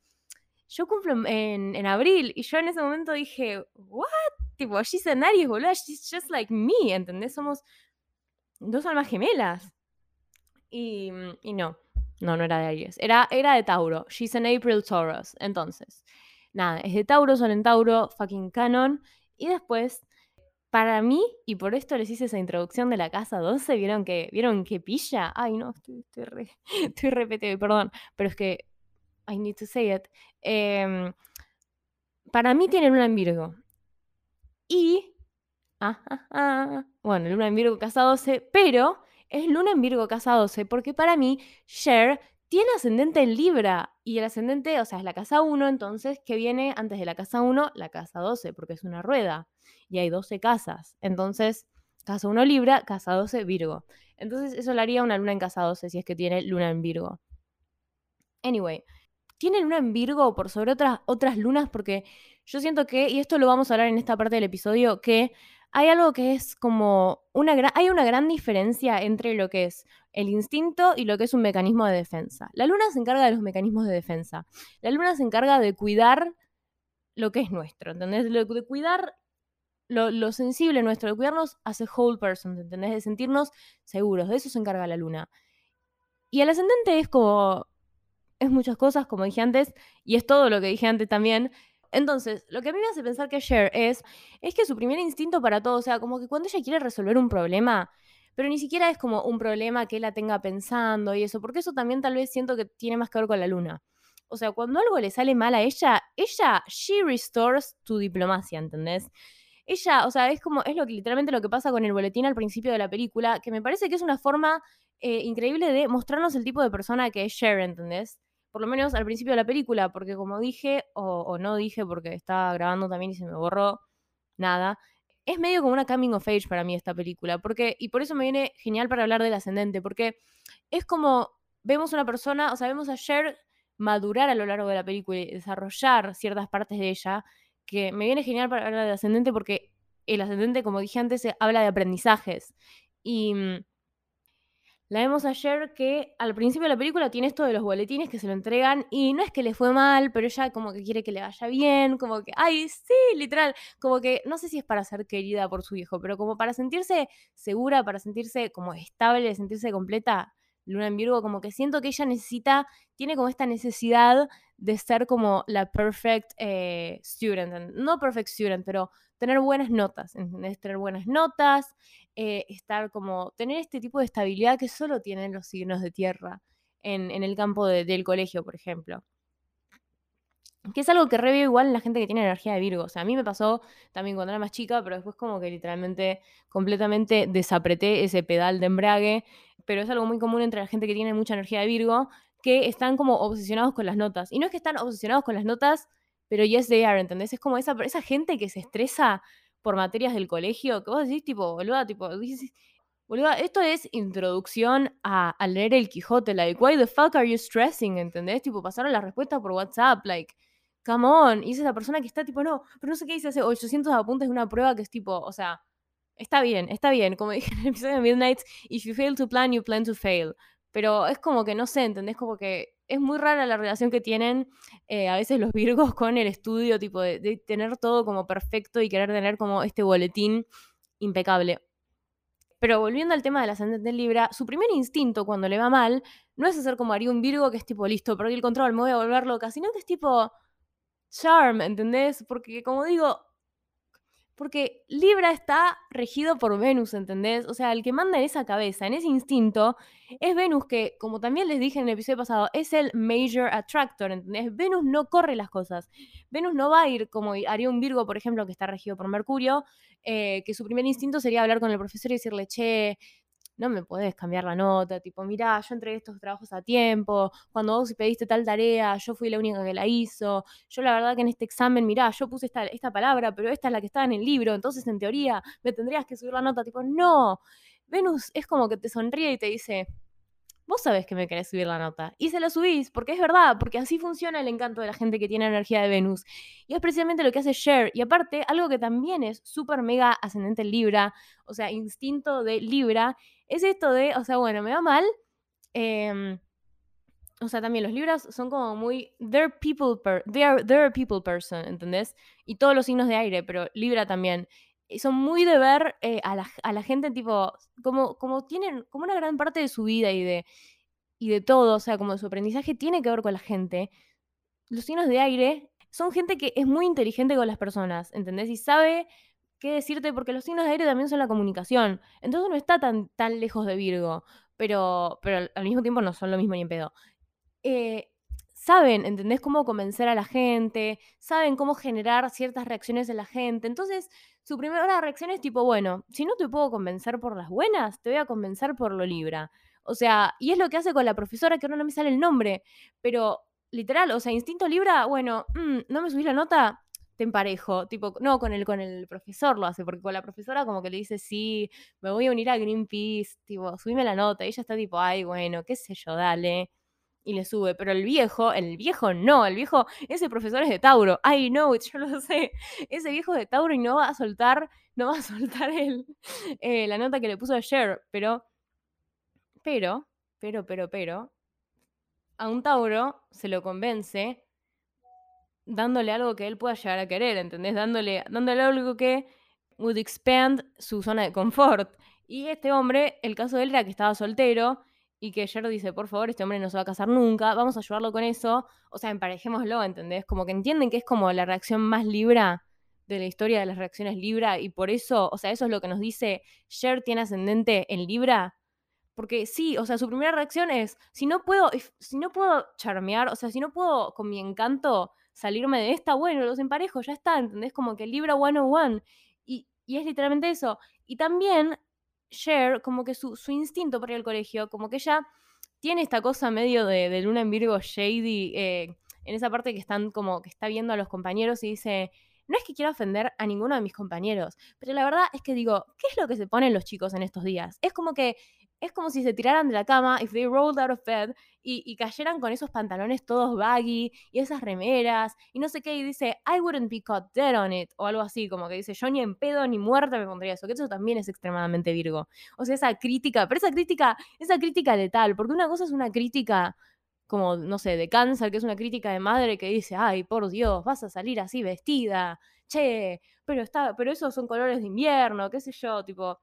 yo cumplo en, en, abril. Y yo en ese momento dije, what? Tipo, she's an Aries, boludo, she's just like me, ¿entendés? Somos dos almas gemelas. Y, y no, no, no era de Aries, era, era de Tauro. She's an April Taurus. Entonces, nada, es de Tauro, son en Tauro, fucking canon. Y después para mí, y por esto les hice esa introducción de la casa 12, ¿vieron que, ¿vieron que pilla? Ay, no, estoy, estoy, re, *laughs* perdón, pero es que I need to say it. Eh, para mí tiene luna en Virgo. Y, ah, bueno, luna en Virgo casa 12, pero es luna en Virgo casa 12, porque para mí Cher tiene ascendente en Libra. Y el ascendente, o sea, es la casa 1, entonces, ¿qué viene antes de la casa 1? La casa 12, porque es una rueda. Y hay 12 casas. Entonces, casa 1 Libra, casa 12 Virgo. Entonces, eso le haría una luna en casa 12 si es que tiene luna en Virgo. Anyway, tiene luna en Virgo por sobre otras, otras lunas porque yo siento que, y esto lo vamos a hablar en esta parte del episodio, que hay algo que es como una gran, hay una gran diferencia entre lo que es el instinto y lo que es un mecanismo de defensa. La luna se encarga de los mecanismos de defensa. La luna se encarga de cuidar lo que es nuestro, ¿entendés? De cuidar lo, lo sensible nuestro, de cuidarnos a whole person, ¿entendés? De sentirnos seguros, de eso se encarga la luna. Y el ascendente es como, es muchas cosas, como dije antes, y es todo lo que dije antes también, entonces, lo que a mí me hace pensar que Cher es, es que su primer instinto para todo, o sea, como que cuando ella quiere resolver un problema, pero ni siquiera es como un problema que la tenga pensando y eso, porque eso también tal vez siento que tiene más que ver con la luna. O sea, cuando algo le sale mal a ella, ella, she restores tu diplomacia, ¿entendés? Ella, o sea, es como, es lo que literalmente lo que pasa con el boletín al principio de la película, que me parece que es una forma eh, increíble de mostrarnos el tipo de persona que es Cher, ¿entendés? Por lo menos al principio de la película, porque como dije, o, no dije porque estaba grabando también y se me borró nada, es medio como una coming of age para mí esta película, porque, y por eso me viene genial para hablar del ascendente, porque es como vemos una persona, o sea, vemos a Cher madurar a lo largo de la película y desarrollar ciertas partes de ella, que me viene genial para hablar del ascendente porque el ascendente, como dije antes, habla de aprendizajes. Y mm, la vemos ayer que al principio de la película tiene esto de los boletines que se lo entregan y no es que le fue mal, pero ella como que quiere que le vaya bien, como que, ay, sí, literal, como que no sé si es para ser querida por su hijo, pero como para sentirse segura, para sentirse como estable, sentirse completa, Luna en Virgo, como que siento que ella necesita, tiene como esta necesidad de ser como la perfect eh, student, no perfect student, pero tener buenas notas, ¿entendés? Tener buenas notas, eh, estar como, tener este tipo de estabilidad que solo tienen los signos de tierra en, en el campo de, del colegio, por ejemplo. Que es algo que reveo igual en la gente que tiene energía de Virgo. O sea, a mí me pasó también cuando era más chica, pero después como que literalmente completamente desapreté ese pedal de embrague. Pero es algo muy común entre la gente que tiene mucha energía de Virgo, que están como obsesionados con las notas. Y no es que están obsesionados con las notas pero yes they are, ¿entendés? Es como esa, esa gente que se estresa por materias del colegio, que vos decís, tipo, boluda, tipo, dices, boluda, esto es introducción a, leer el Quijote, like, why the fuck are you stressing, ¿entendés? Tipo, pasaron las respuestas por WhatsApp, like, come on, y es esa persona que está tipo, no, pero no sé qué dice, hace 800 apuntes de una prueba que es tipo, o sea, está bien, está bien, como *laughs* dije en el episodio de Midnight, if you fail to plan, you plan to fail, pero es como que no sé, ¿entendés? Como que es muy rara la relación que tienen eh, a veces los virgos *laughs* con el estudio, tipo de, tener todo como perfecto y querer tener como este boletín impecable. Pero volviendo al tema del ascendente en Libra, su primer instinto cuando le va mal no es hacer como haría un Virgo que es tipo, listo, perdí el control, me voy a volver loca, sino que es tipo, charm, ¿entendés? Porque como digo, porque Libra está regido por Venus, ¿entendés? O sea, el que manda en esa cabeza, en ese instinto, es Venus que, como también les dije en el episodio pasado, es el major attractor, ¿entendés? Venus no corre las cosas. Venus no va a ir como haría un Virgo, por ejemplo, que está regido por Mercurio, eh, que su primer instinto sería hablar con el profesor y decirle, che, no me podés cambiar la nota, tipo, mirá, yo entregué estos trabajos a tiempo, cuando vos pediste tal tarea, yo fui la única que la hizo, yo la verdad que en este examen, mirá, yo puse esta, esta palabra, pero esta es la que estaba en el libro, entonces en teoría me tendrías que subir la nota, tipo, no, Venus es como que te sonríe y te dice, vos sabés que me querés subir la nota. Y se la subís, porque es verdad, porque así funciona el encanto de la gente que tiene energía de Venus. Y es precisamente lo que hace Cher. Y aparte, algo que también es súper mega ascendente en Libra, o sea, instinto de Libra, es esto de, o sea, bueno, me va mal. Eh, o sea, también los libras son como muy. They're people, per, they're, they're a people person, ¿entendés? Y todos los signos de aire, pero Libra también. Son muy de ver eh, a, la, a, la, gente, tipo, como, como tienen, como una gran parte de su vida y de, y de todo, o sea, como su aprendizaje tiene que ver con la gente. Los signos de aire son gente que es muy inteligente con las personas, ¿entendés? Y sabe qué decirte, porque los signos de aire también son la comunicación. Entonces no está tan, tan lejos de Virgo, pero, pero al mismo tiempo no son lo mismo ni en pedo. Eh, saben, ¿entendés? Cómo convencer a la gente, saben cómo generar ciertas reacciones en la gente. Entonces, su primera reacción es tipo, bueno, si no te puedo convencer por las buenas, te voy a convencer por lo libra. O sea, y es lo que hace con la profesora, que ahora no me sale el nombre, pero literal, o sea, instinto libra, bueno, mmm, no me subís la nota, te emparejo. Tipo, no, con el, con el profesor lo hace, porque con la profesora como que le dice, sí, me voy a unir a Greenpeace, tipo, subime la nota. Y ella está tipo, ay, bueno, qué sé yo, dale. Y le sube. Pero el viejo, el viejo no, el viejo, ese profesor es de Tauro. I know it, *laughs* yo lo sé. Ese viejo es de Tauro y no va a soltar, no va a *laughs* soltar el, eh, la nota que le puso ayer. Pero, pero, pero, pero, pero, a un Tauro se lo convence dándole algo que él pueda llegar a querer, ¿entendés? Dándole, dándole algo que would expand su zona de confort. Y este hombre, el caso de él era que estaba soltero y que ayer dice, por favor, este hombre no se va a casar nunca, vamos a ayudarlo con eso. O sea, emparejémoslo, ¿entendés? Como que entienden que es como la reacción más libra de la historia de las reacciones Libra y por eso, o sea, eso es lo que nos dice, Cher tiene ascendente en Libra. Porque sí, o sea, su primera reacción es, si no puedo, si no puedo charmear, o sea, si no puedo con mi encanto salirme de esta, bueno, los emparejos, ya está, ¿entendés? Como que Libra 101. Y, y es literalmente eso. Y también Cher, como que su, su instinto para ir al colegio, como que ella tiene esta cosa medio de, Luna en Virgo shady, eh, en esa parte que están como que está viendo a los compañeros y dice, no es que quiera ofender a ninguno de mis compañeros, pero la verdad es que digo, ¿qué es lo que se ponen los chicos en estos días? Es como que es como si se tiraran de la cama, if they rolled out of bed, y, cayeran con esos pantalones todos baggy y esas remeras y no sé qué, y dice, I wouldn't be caught dead on it, o algo así, como que dice, yo ni en pedo ni muerta me pondría eso, que eso también es extremadamente virgo. O sea, esa crítica, pero esa crítica, esa crítica letal, porque una cosa es una crítica como, no sé, de cáncer, que es una crítica de madre que dice, ay, por Dios, vas a salir así vestida, che, pero, está, pero esos son colores de invierno, qué sé yo, tipo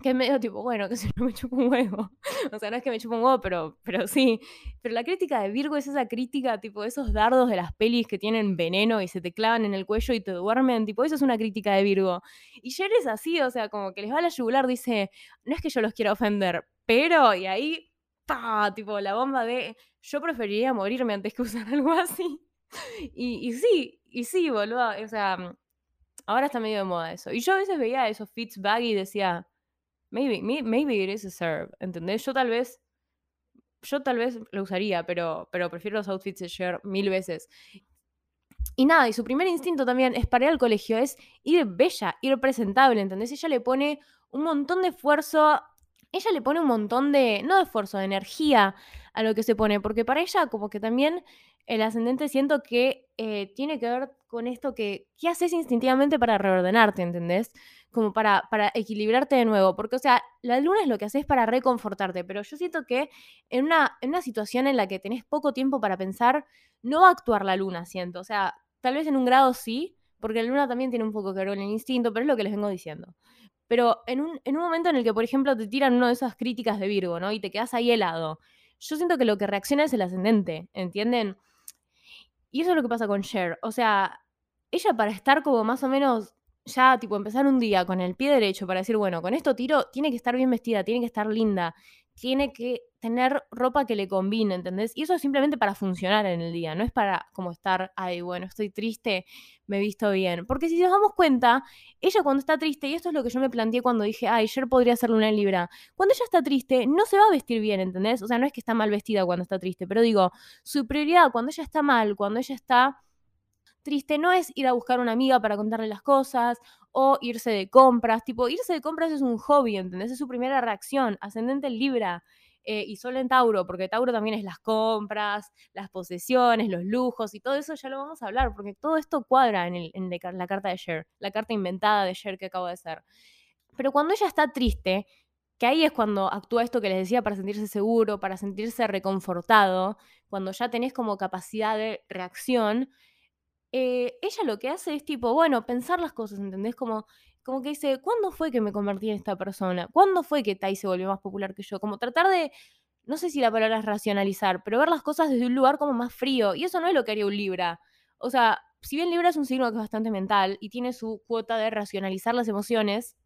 que es medio tipo, bueno, que si no me chupo un huevo. *laughs* o sea, no es que me chupo un huevo, pero, pero sí. Pero la crítica de Virgo es esa crítica, tipo, esos dardos de las pelis que tienen veneno y se te clavan en el cuello y te duermen, tipo, eso es una crítica de Virgo. Y Jer es así, o sea, como que les va a la yugular, dice, no es que yo los quiera ofender, pero, y ahí, pa, tipo, la bomba de, yo preferiría morirme antes que usar *laughs* algo así. Y, y sí, y sí, boludo, o sea, ahora está medio de moda eso. Y yo a veces veía esos fits baggy y decía, Maybe, maybe it is a serve, ¿entendés? Yo tal vez, yo tal vez lo usaría, pero, pero prefiero los outfits de Cher mil veces. Y nada, y su primer instinto también es para ir al colegio, es ir bella, ir presentable, ¿entendés? Ella le pone un montón de esfuerzo, ella le pone un montón de, no de esfuerzo, de energía a lo que se pone, porque para ella como que también el ascendente siento que eh, tiene que ver con esto que, ¿qué haces instintivamente para reordenarte, ¿entendés? Como para, para equilibrarte de nuevo, porque o sea, la luna es lo que haces para reconfortarte, pero yo siento que en una, en una situación en la que tenés poco tiempo para pensar, no va a actuar la luna, siento, o sea, tal vez en un grado sí, porque la luna también tiene un poco que ver con el instinto, pero es lo que les vengo diciendo. Pero en un, en un momento en el que, por ejemplo, te tiran una de esas críticas de Virgo, ¿no? Y te quedas ahí helado. Yo siento que lo que reacciona es el ascendente, ¿entienden? Y eso es lo que pasa con Cher. O sea, ella para estar como más o menos ya, tipo, empezar un día con el pie derecho para decir, bueno, con esto tiro, tiene que estar bien vestida, tiene que estar linda, tiene que tener ropa que le combine, ¿entendés? Y eso es simplemente para funcionar en el día, no es para como estar, ay, bueno, estoy triste, me he visto bien. Porque si nos damos cuenta, ella cuando está triste, y esto es lo que yo me planteé cuando dije, ay, ayer podría luna en Libra, cuando ella está triste, no se va a vestir bien, ¿entendés? O sea, no es que está mal vestida cuando está triste, pero digo, su prioridad cuando ella está mal, cuando ella está triste, no es ir a buscar una amiga para contarle las cosas o irse de compras. Tipo, irse de compras es un hobby, ¿entendés? Es su primera reacción. Ascendente en Libra. Eh, y solo en Tauro, porque Tauro también es las compras, las posesiones, los lujos y todo eso ya lo vamos a hablar, porque todo esto cuadra en la carta de Cher, la carta inventada de Cher que acabo de hacer. Pero cuando ella está triste, que ahí es cuando actúa esto que les decía para sentirse seguro, para sentirse reconfortado, cuando ya tenés como capacidad de reacción, eh, ella lo que hace es tipo, bueno, pensar las cosas, ¿entendés? Como, como que dice, ¿cuándo fue que me convertí en esta persona? ¿Cuándo fue que Tai se volvió más popular que yo? Como tratar de, no sé si la palabra es racionalizar, pero ver las cosas desde un lugar como más frío. Y eso no es lo que haría un Libra. O sea, si bien Libra es un signo que es bastante mental y tiene su cuota de racionalizar las emociones,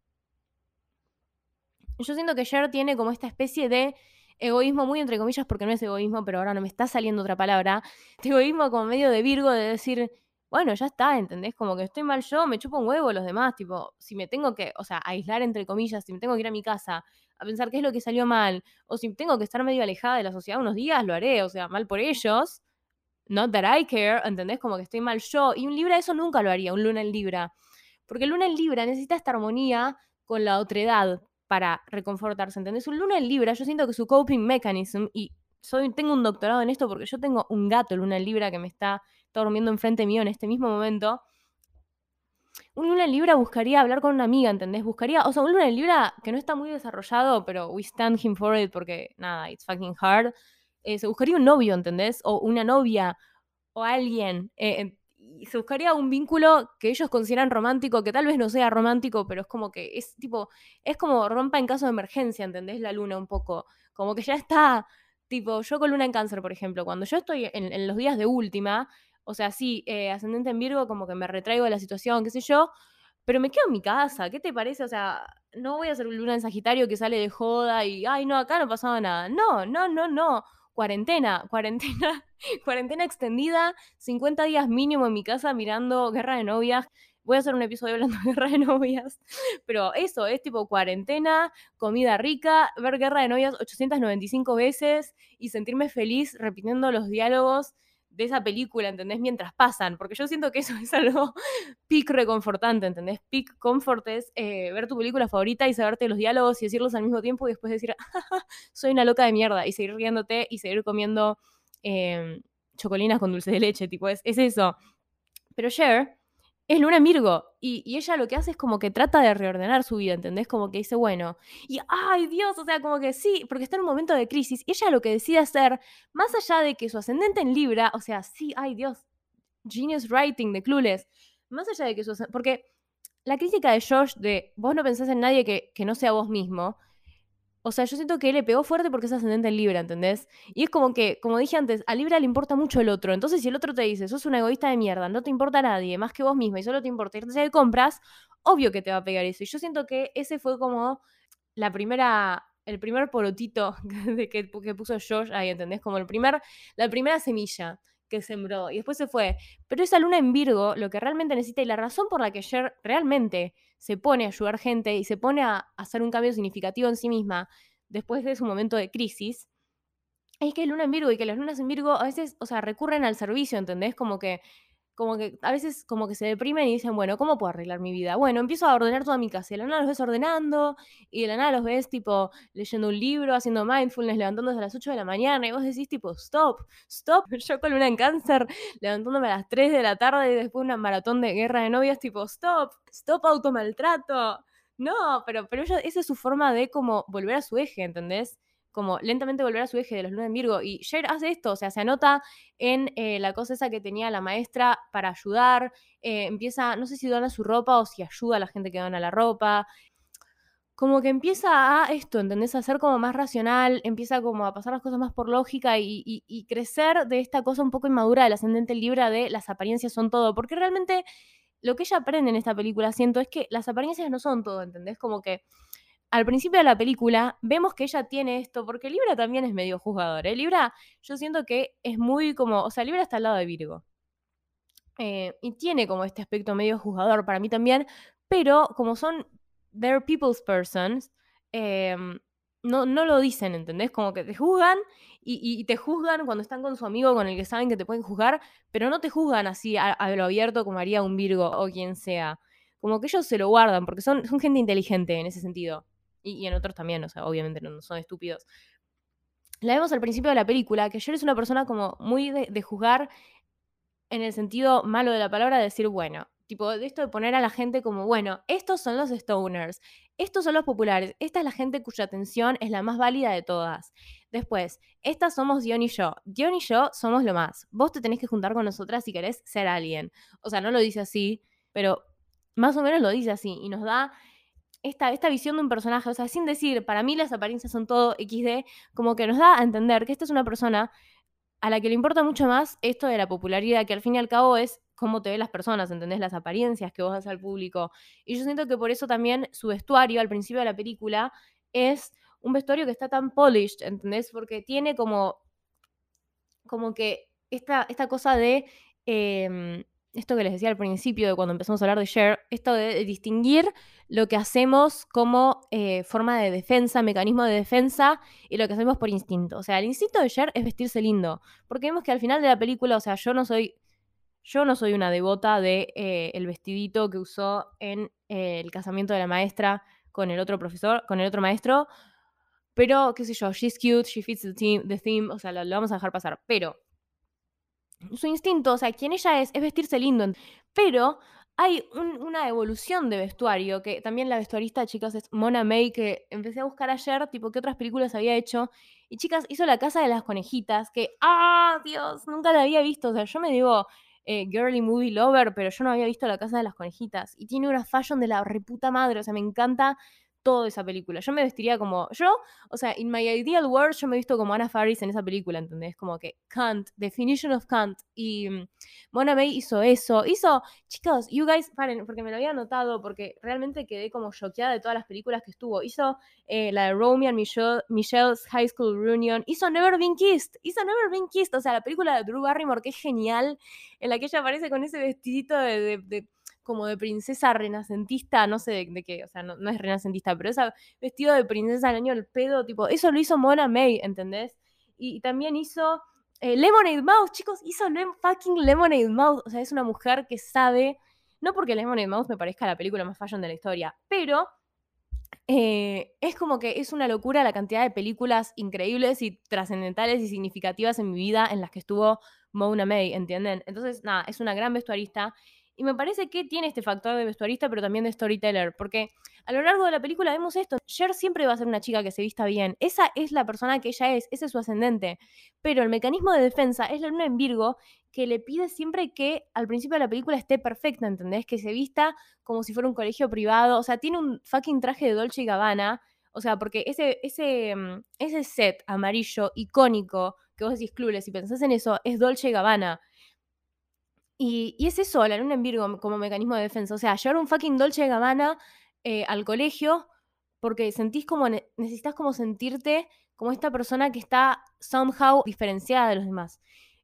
yo siento que Cher tiene como esta especie de egoísmo muy entre comillas, porque no es egoísmo, pero ahora no me está saliendo otra palabra, egoísmo como medio de Virgo de decir, bueno, ya está, ¿entendés? Como que estoy mal yo, me chupo un huevo los demás, tipo, si me tengo que, o sea, aislar entre comillas, si me tengo que ir a mi casa a pensar qué es lo que salió mal, o si tengo que estar medio alejada de la sociedad unos días, lo haré, o sea, mal por ellos, not that I care, ¿entendés? Como que estoy mal yo, y un Libra eso nunca lo haría, un Luna en Libra, porque el Luna en Libra necesita esta armonía con la otredad para reconfortarse, ¿entendés? Un Luna en Libra, yo siento que su coping mechanism, y soy, tengo un doctorado en esto porque yo tengo un gato Luna en Libra que me está está durmiendo enfrente mío en este mismo momento, un luna en Libra buscaría hablar con una amiga, ¿entendés? Buscaría, o sea, un luna en Libra que no está muy desarrollado, pero we stand him for it porque, nada, it's fucking hard. Eh, se buscaría un novio, ¿entendés? O una novia, o alguien. Eh, se buscaría un vínculo que ellos consideran romántico, que tal vez no sea romántico, pero es como que es tipo, es como rompa en caso de emergencia, ¿entendés? La luna un poco. Como que ya está, tipo, yo con luna en cáncer, por ejemplo, cuando yo estoy en los días de última, o sea, sí, eh, ascendente en Virgo, como que me retraigo de la situación, qué sé yo, pero me quedo en mi casa, ¿qué te parece? O sea, no voy a un luna en Sagitario que sale de joda y, ay, no, acá no pasaba nada. No, no, no, no. Cuarentena, *laughs* cuarentena, cuarentena extendida, 50 días mínimo en mi casa mirando Guerra de Novias. Voy a hacer un episodio hablando de Guerra de Novias. *laughs* Pero eso, es tipo cuarentena, comida rica, ver Guerra de Novias 895 veces y sentirme feliz repitiendo los diálogos de esa película, ¿entendés? Mientras pasan, porque yo siento que eso *laughs* es algo pic reconfortante, ¿entendés? Pic comfort es eh, ver tu película favorita y saberte los diálogos y decirlos al mismo tiempo y después decir, *laughs* soy una loca de mierda y seguir riéndote y seguir comiendo em, chocolinas con dulce de leche, tipo, es, es eso. Pero Cher es Luna Virgo. Y, y, ella lo que hace es como que trata de reordenar su vida, ¿entendés? Como que dice, bueno, y ay Dios, o sea, como que sí, porque está en un momento de crisis. Y ella lo que decide hacer, más allá de que su ascendente en Libra, o sea, sí, ay Dios, genius writing de Clueless, más allá de que su porque la crítica de Josh de vos no pensás en nadie que, que no sea vos mismo, o sea, yo siento que le pegó fuerte porque es ascendente en Libra, ¿entendés? Y es como que, como dije antes, a Libra le importa mucho el otro. Entonces, si el otro te dice, sos una egoísta de mierda, no te importa nadie, más que vos misma, y solo te importa irte de compras, obvio que te va a pegar eso. Y yo siento que ese fue como la primera, el primer porotito *laughs* que, que puso Josh ahí, ¿entendés? Como el primer, la primera semilla que sembró y después se fue. Pero esa luna en Virgo, lo que realmente necesita y la razón por la que Cher realmente se pone a ayudar gente y se pone a hacer un cambio significativo en sí misma después de su momento de crisis, es que luna en Virgo y que las lunas en Virgo a veces, o sea, recurren al servicio, ¿entendés? Como que como que a veces como que se deprimen y dicen, bueno, ¿cómo puedo arreglar mi vida? Bueno, empiezo a ordenar toda mi casa y de la nada los ves ordenando y de la nada los ves tipo leyendo un libro, haciendo mindfulness, levantándose a las 8 de la mañana y vos decís tipo, stop, stop, *laughs* yo con una en cáncer levantándome a las 3 de la tarde y después una maratón de guerra de novias tipo, stop, stop automaltrato. No, pero, pero ella, esa es su forma de como volver a su eje, ¿entendés? Como lentamente volver a su eje de los lunes en Virgo. Y Cher hace esto, o sea, se anota en eh, la cosa esa que tenía la maestra para ayudar, eh, empieza, no sé si dona su ropa o si ayuda a la gente que dona la ropa. Como que empieza a esto, ¿entendés? A ser como más racional, empieza como a pasar las cosas más por lógica y, crecer de esta cosa un poco inmadura del ascendente Libra de las apariencias son todo. Porque realmente lo que ella aprende en esta película, siento, es que las apariencias no son todo, ¿entendés? Como que al principio de la película vemos que ella tiene esto, porque Libra también es medio juzgador. ¿eh? Libra, yo siento que es muy como, o sea, Libra está al lado de Virgo. Eh, y tiene como este aspecto medio juzgador para mí también, pero como son, they're people's persons, em, no, no lo dicen, ¿entendés? Como que te juzgan y, te juzgan cuando están con su amigo con el que saben que te pueden juzgar, pero no te juzgan así a, lo abierto como haría un Virgo o quien sea. Como que ellos se lo guardan, porque son, son gente inteligente en ese sentido y, en otros también, o sea, obviamente no, son estúpidos. La vemos al principio de la película, que ayer es una persona como muy de, juzgar en el sentido malo de la palabra, de decir, bueno, tipo, de esto de poner a la gente como, bueno, estos son los stoners, estos son los populares, esta es la gente cuya atención es la más válida de todas. Después, estas somos Dion y yo. Dion y yo somos lo más. Vos te tenés que juntar con nosotras si querés ser alguien. O sea, no lo dice así, pero más o menos lo dice así y nos da esta, esta visión de un personaje, o sea, sin decir, para mí las apariencias son todo XD, como que nos da a entender que esta es una persona a la que le importa mucho más esto de la popularidad, que al fin y al cabo es cómo te ven las personas, ¿entendés? Las apariencias que vos das al público. Y yo siento que por eso también su vestuario al principio de la película es un vestuario que está tan polished, ¿entendés? Porque tiene como, como que esta, esta cosa de... Em, esto que les decía al principio de cuando empezamos a hablar de share, esto de distinguir lo que hacemos como eh, forma de defensa, mecanismo de defensa y lo que hacemos por instinto. O sea, el instinto de share es vestirse lindo, porque vemos que al final de la película, o sea, yo no soy, yo no soy una devota de eh, el vestidito que usó en eh, el casamiento de la maestra con el otro profesor, con el otro maestro, pero qué sé yo, she's cute, she fits the, theme, the theme o sea, lo vamos a dejar pasar, pero su instinto, o sea, quien ella es, es vestirse lindo. Pero hay una evolución de vestuario, que también la vestuarista, chicas, es Mona May, que empecé a buscar ayer, tipo, qué otras películas había hecho. Y chicas, hizo La Casa de las Conejitas, que, ¡ah, Dios! Nunca la había visto. O sea, yo me digo eh, girly movie lover, pero yo no había visto La Casa de las Conejitas. Y tiene una fashion de la reputa madre, o sea, me encanta toda esa película. Yo me vestiría como. Yo, o sea, in my ideal world, yo me he visto como Anna Faris en esa película, ¿entendés? Como que Kant, definition of Kant. Y mm, Mona May hizo eso. Hizo. Chicos, you guys, paren, porque me lo había notado, porque realmente quedé como choqueada de todas las películas que estuvo. Hizo eh, la de Romeo and Michelle, Michelle's High School Reunion. Hizo Never Been Kissed. Hizo Never Been Kissed. O sea, la película de Drew Barrymore, que es genial, en la que ella aparece con ese vestidito de como de princesa renacentista, no sé de, qué, o sea, no, es renacentista, pero ese vestido de princesa al año del pedo, tipo, eso lo hizo Mona May, ¿entendés? Y, también hizo eh, Lemonade Mouse, chicos, hizo fucking Lemonade Mouse, o sea, es una mujer que sabe, no porque Lemonade Mouse me parezca la película más fashion de la historia, pero eh, es como que es una locura la cantidad de películas increíbles y trascendentales y significativas en mi vida en las que estuvo Mona May, ¿entienden? Entonces, nada, es una gran vestuarista y me parece que tiene este factor de vestuarista, pero también de storyteller, porque a lo largo de la película vemos esto. Cher siempre va a ser una chica que se vista bien. Esa es la persona que ella es, ese es su ascendente. Pero el mecanismo de defensa es la luna en Virgo que le pide siempre que al principio de la película esté perfecta, ¿entendés? Que se vista como si fuera un colegio privado. O sea, tiene un fucking traje de Dolce y Gabbana. O sea, porque ese, ese, mm, ese set amarillo icónico que vos decís Clueless, si pensás en eso, es Dolce y Gabbana. Y, es eso, la luna en Virgo como mecanismo de defensa. O sea, llevar un fucking Dolce Gabbana eh, al colegio porque sentís como, necesitas como sentirte como esta persona que está somehow diferenciada de los demás.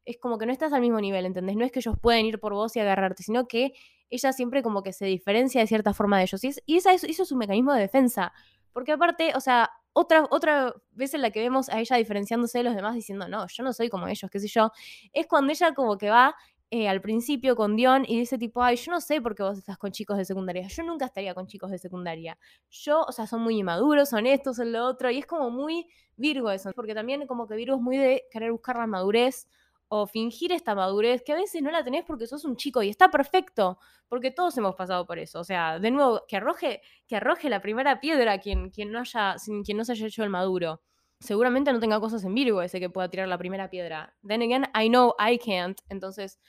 Es como que no estás al mismo nivel, ¿entendés? No es que ellos pueden ir por vos y agarrarte, sino que ella siempre como que se diferencia de cierta forma de ellos. Y, y esa, eso, es su mecanismo de defensa. Porque aparte, o sea, otra, otra vez en la que vemos a ella diferenciándose de los demás diciendo, no, yo no soy como ellos, qué sé yo, es cuando ella como que va eh, al principio con Dion y dice tipo, ay, yo no sé por qué vos estás con chicos de secundaria. Yo nunca estaría con chicos de secundaria. Yo, o sea, son muy inmaduros, son estos, son lo otro. Y es como muy Virgo eso, porque también como que Virgo es muy de querer buscar la madurez o fingir esta madurez que a veces no la tenés porque sos un chico y está perfecto, porque todos hemos pasado por eso. O sea, de nuevo, que arroje, que arroje la primera piedra quien, quien, no haya, quien no se haya hecho el maduro seguramente no tenga cosas en Virgo ese que pueda tirar la primera piedra. Then again, I know I can't. Entonces,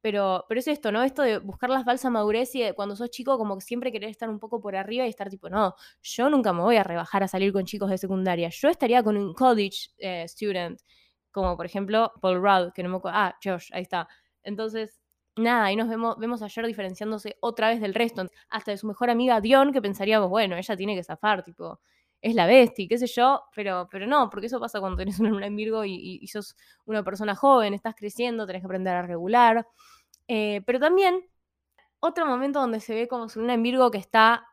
pero, pero es esto, ¿no? Esto de buscar la falsa madurez y cuando sos chico, como siempre querés estar un poco por arriba y estar tipo, no, yo nunca me voy a rebajar a salir con chicos de secundaria. Yo estaría con un college eh, student, como por ejemplo Paul Rudd, que no me Ah, Josh, ahí está. Entonces, nada, ahí nos vemos, vemos ayer diferenciándose otra vez del resto. Hasta de su mejor amiga Dion, que pensaríamos, bueno, ella tiene que zafar, tipo, es la bestia, qué sé yo, pero, pero no, porque eso pasa cuando tenés una luna en Virgo y, sos una persona joven, estás creciendo, tenés que aprender a regular. Eh, pero también, otro momento donde se ve como su luna en Virgo que está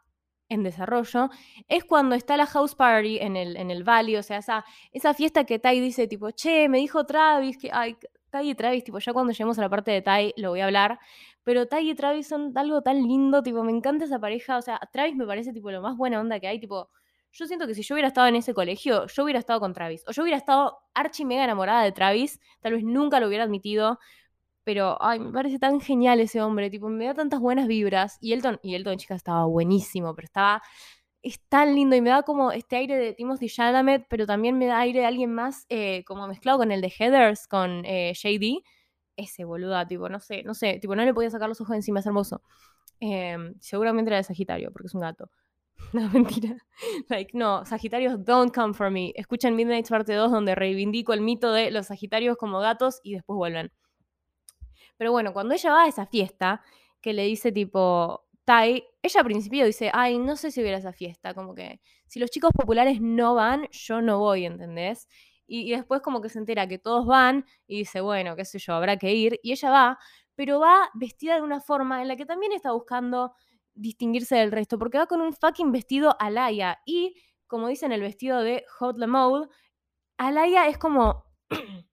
en desarrollo, es cuando está la house party en el, en el Valley, o sea, esa, esa fiesta que Tai dice tipo, che, me dijo Travis que, ay, Tai y Travis, tipo, ya cuando lleguemos a la parte de Tai lo voy a hablar, pero Tai y Travis son algo tan lindo, tipo, me encanta esa pareja, o sea, Travis me parece tipo lo más buena onda que hay, tipo, yo siento que si yo hubiera estado en ese colegio, yo hubiera estado con Travis. O yo hubiera estado archi mega enamorada de Travis. Tal vez nunca lo hubiera admitido. Pero, ay, me parece tan genial ese hombre. Tipo, me da tantas buenas vibras. Y Elton, y Elton, chica, estaba buenísimo. Pero estaba. Es tan lindo. Y me da como este aire de Timothy Chalamet. Pero también me da aire de alguien más. Eh, como mezclado con el de Heathers, con eh, JD. Ese boluda, tipo, no sé, no sé. Tipo, no le podía sacar los ojos encima. Es hermoso. Em, seguramente era de Sagitario, porque es un gato. *laughs* No, mentira. Like, no, Sagitarios don't come for me. Escuchen Midnight parte 2 donde reivindico el mito de los Sagitarios como gatos y después vuelven. Pero bueno, cuando ella va a esa fiesta, que le dice tipo, Tai, ella al principio dice, ay, no sé si hubiera esa fiesta, como que si los chicos populares no van, yo no voy, ¿entendés? Y, y después como que se entera que todos van y dice, bueno, qué sé yo, habrá que ir. Y ella va, pero va vestida de una forma en la que también está buscando distinguirse del resto, porque va con un fucking vestido Alaya. Y, como dicen el vestido de Hot Mode, Alaya es como. *clears throat*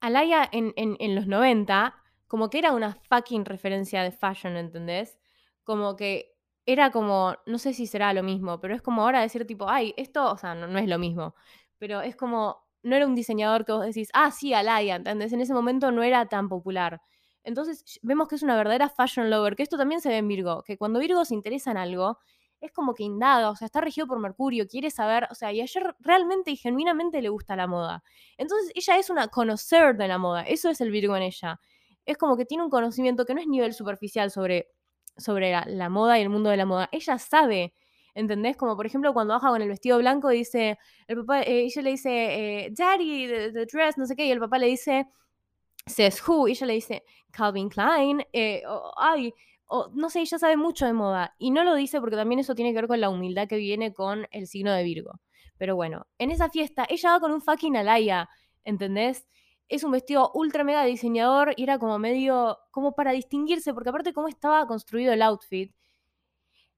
Alaya en, en, los 90, como que era una fucking referencia de fashion, ¿entendés? Como que era como, no sé si será lo mismo, pero es como ahora decir tipo, ay, esto, o sea, no, no es lo mismo, pero es como, no era un diseñador que vos decís, ah, sí, Alaya, ¿entendés? En ese momento no era tan popular. Entonces vemos que es una verdadera fashion lover, que esto también se ve en Virgo, que cuando Virgo se interesa en algo, es como que indaga, o sea, está regido por Mercurio, quiere saber, o sea, y ayer realmente y genuinamente le gusta la moda. Entonces ella es una conocer de la moda, eso es el Virgo en ella. Es como que tiene un conocimiento que no es nivel superficial sobre, sobre la, moda y el mundo de la moda. Ella sabe, ¿entendés? Como por ejemplo cuando baja con el vestido blanco y dice, el papá, eh, ella le dice, eh, Daddy, the dress, no sé qué, y el papá le dice, says who, y ella le dice Calvin Klein, eh, ay, no sé, ella sabe mucho de moda. Y no lo dice porque también eso tiene que ver con la humildad que viene con el signo de Virgo. Pero bueno, en esa fiesta ella va con un fucking alaya, ¿entendés? Es un vestido ultra mega diseñador y era como medio, como para distinguirse, porque aparte cómo estaba construido el outfit,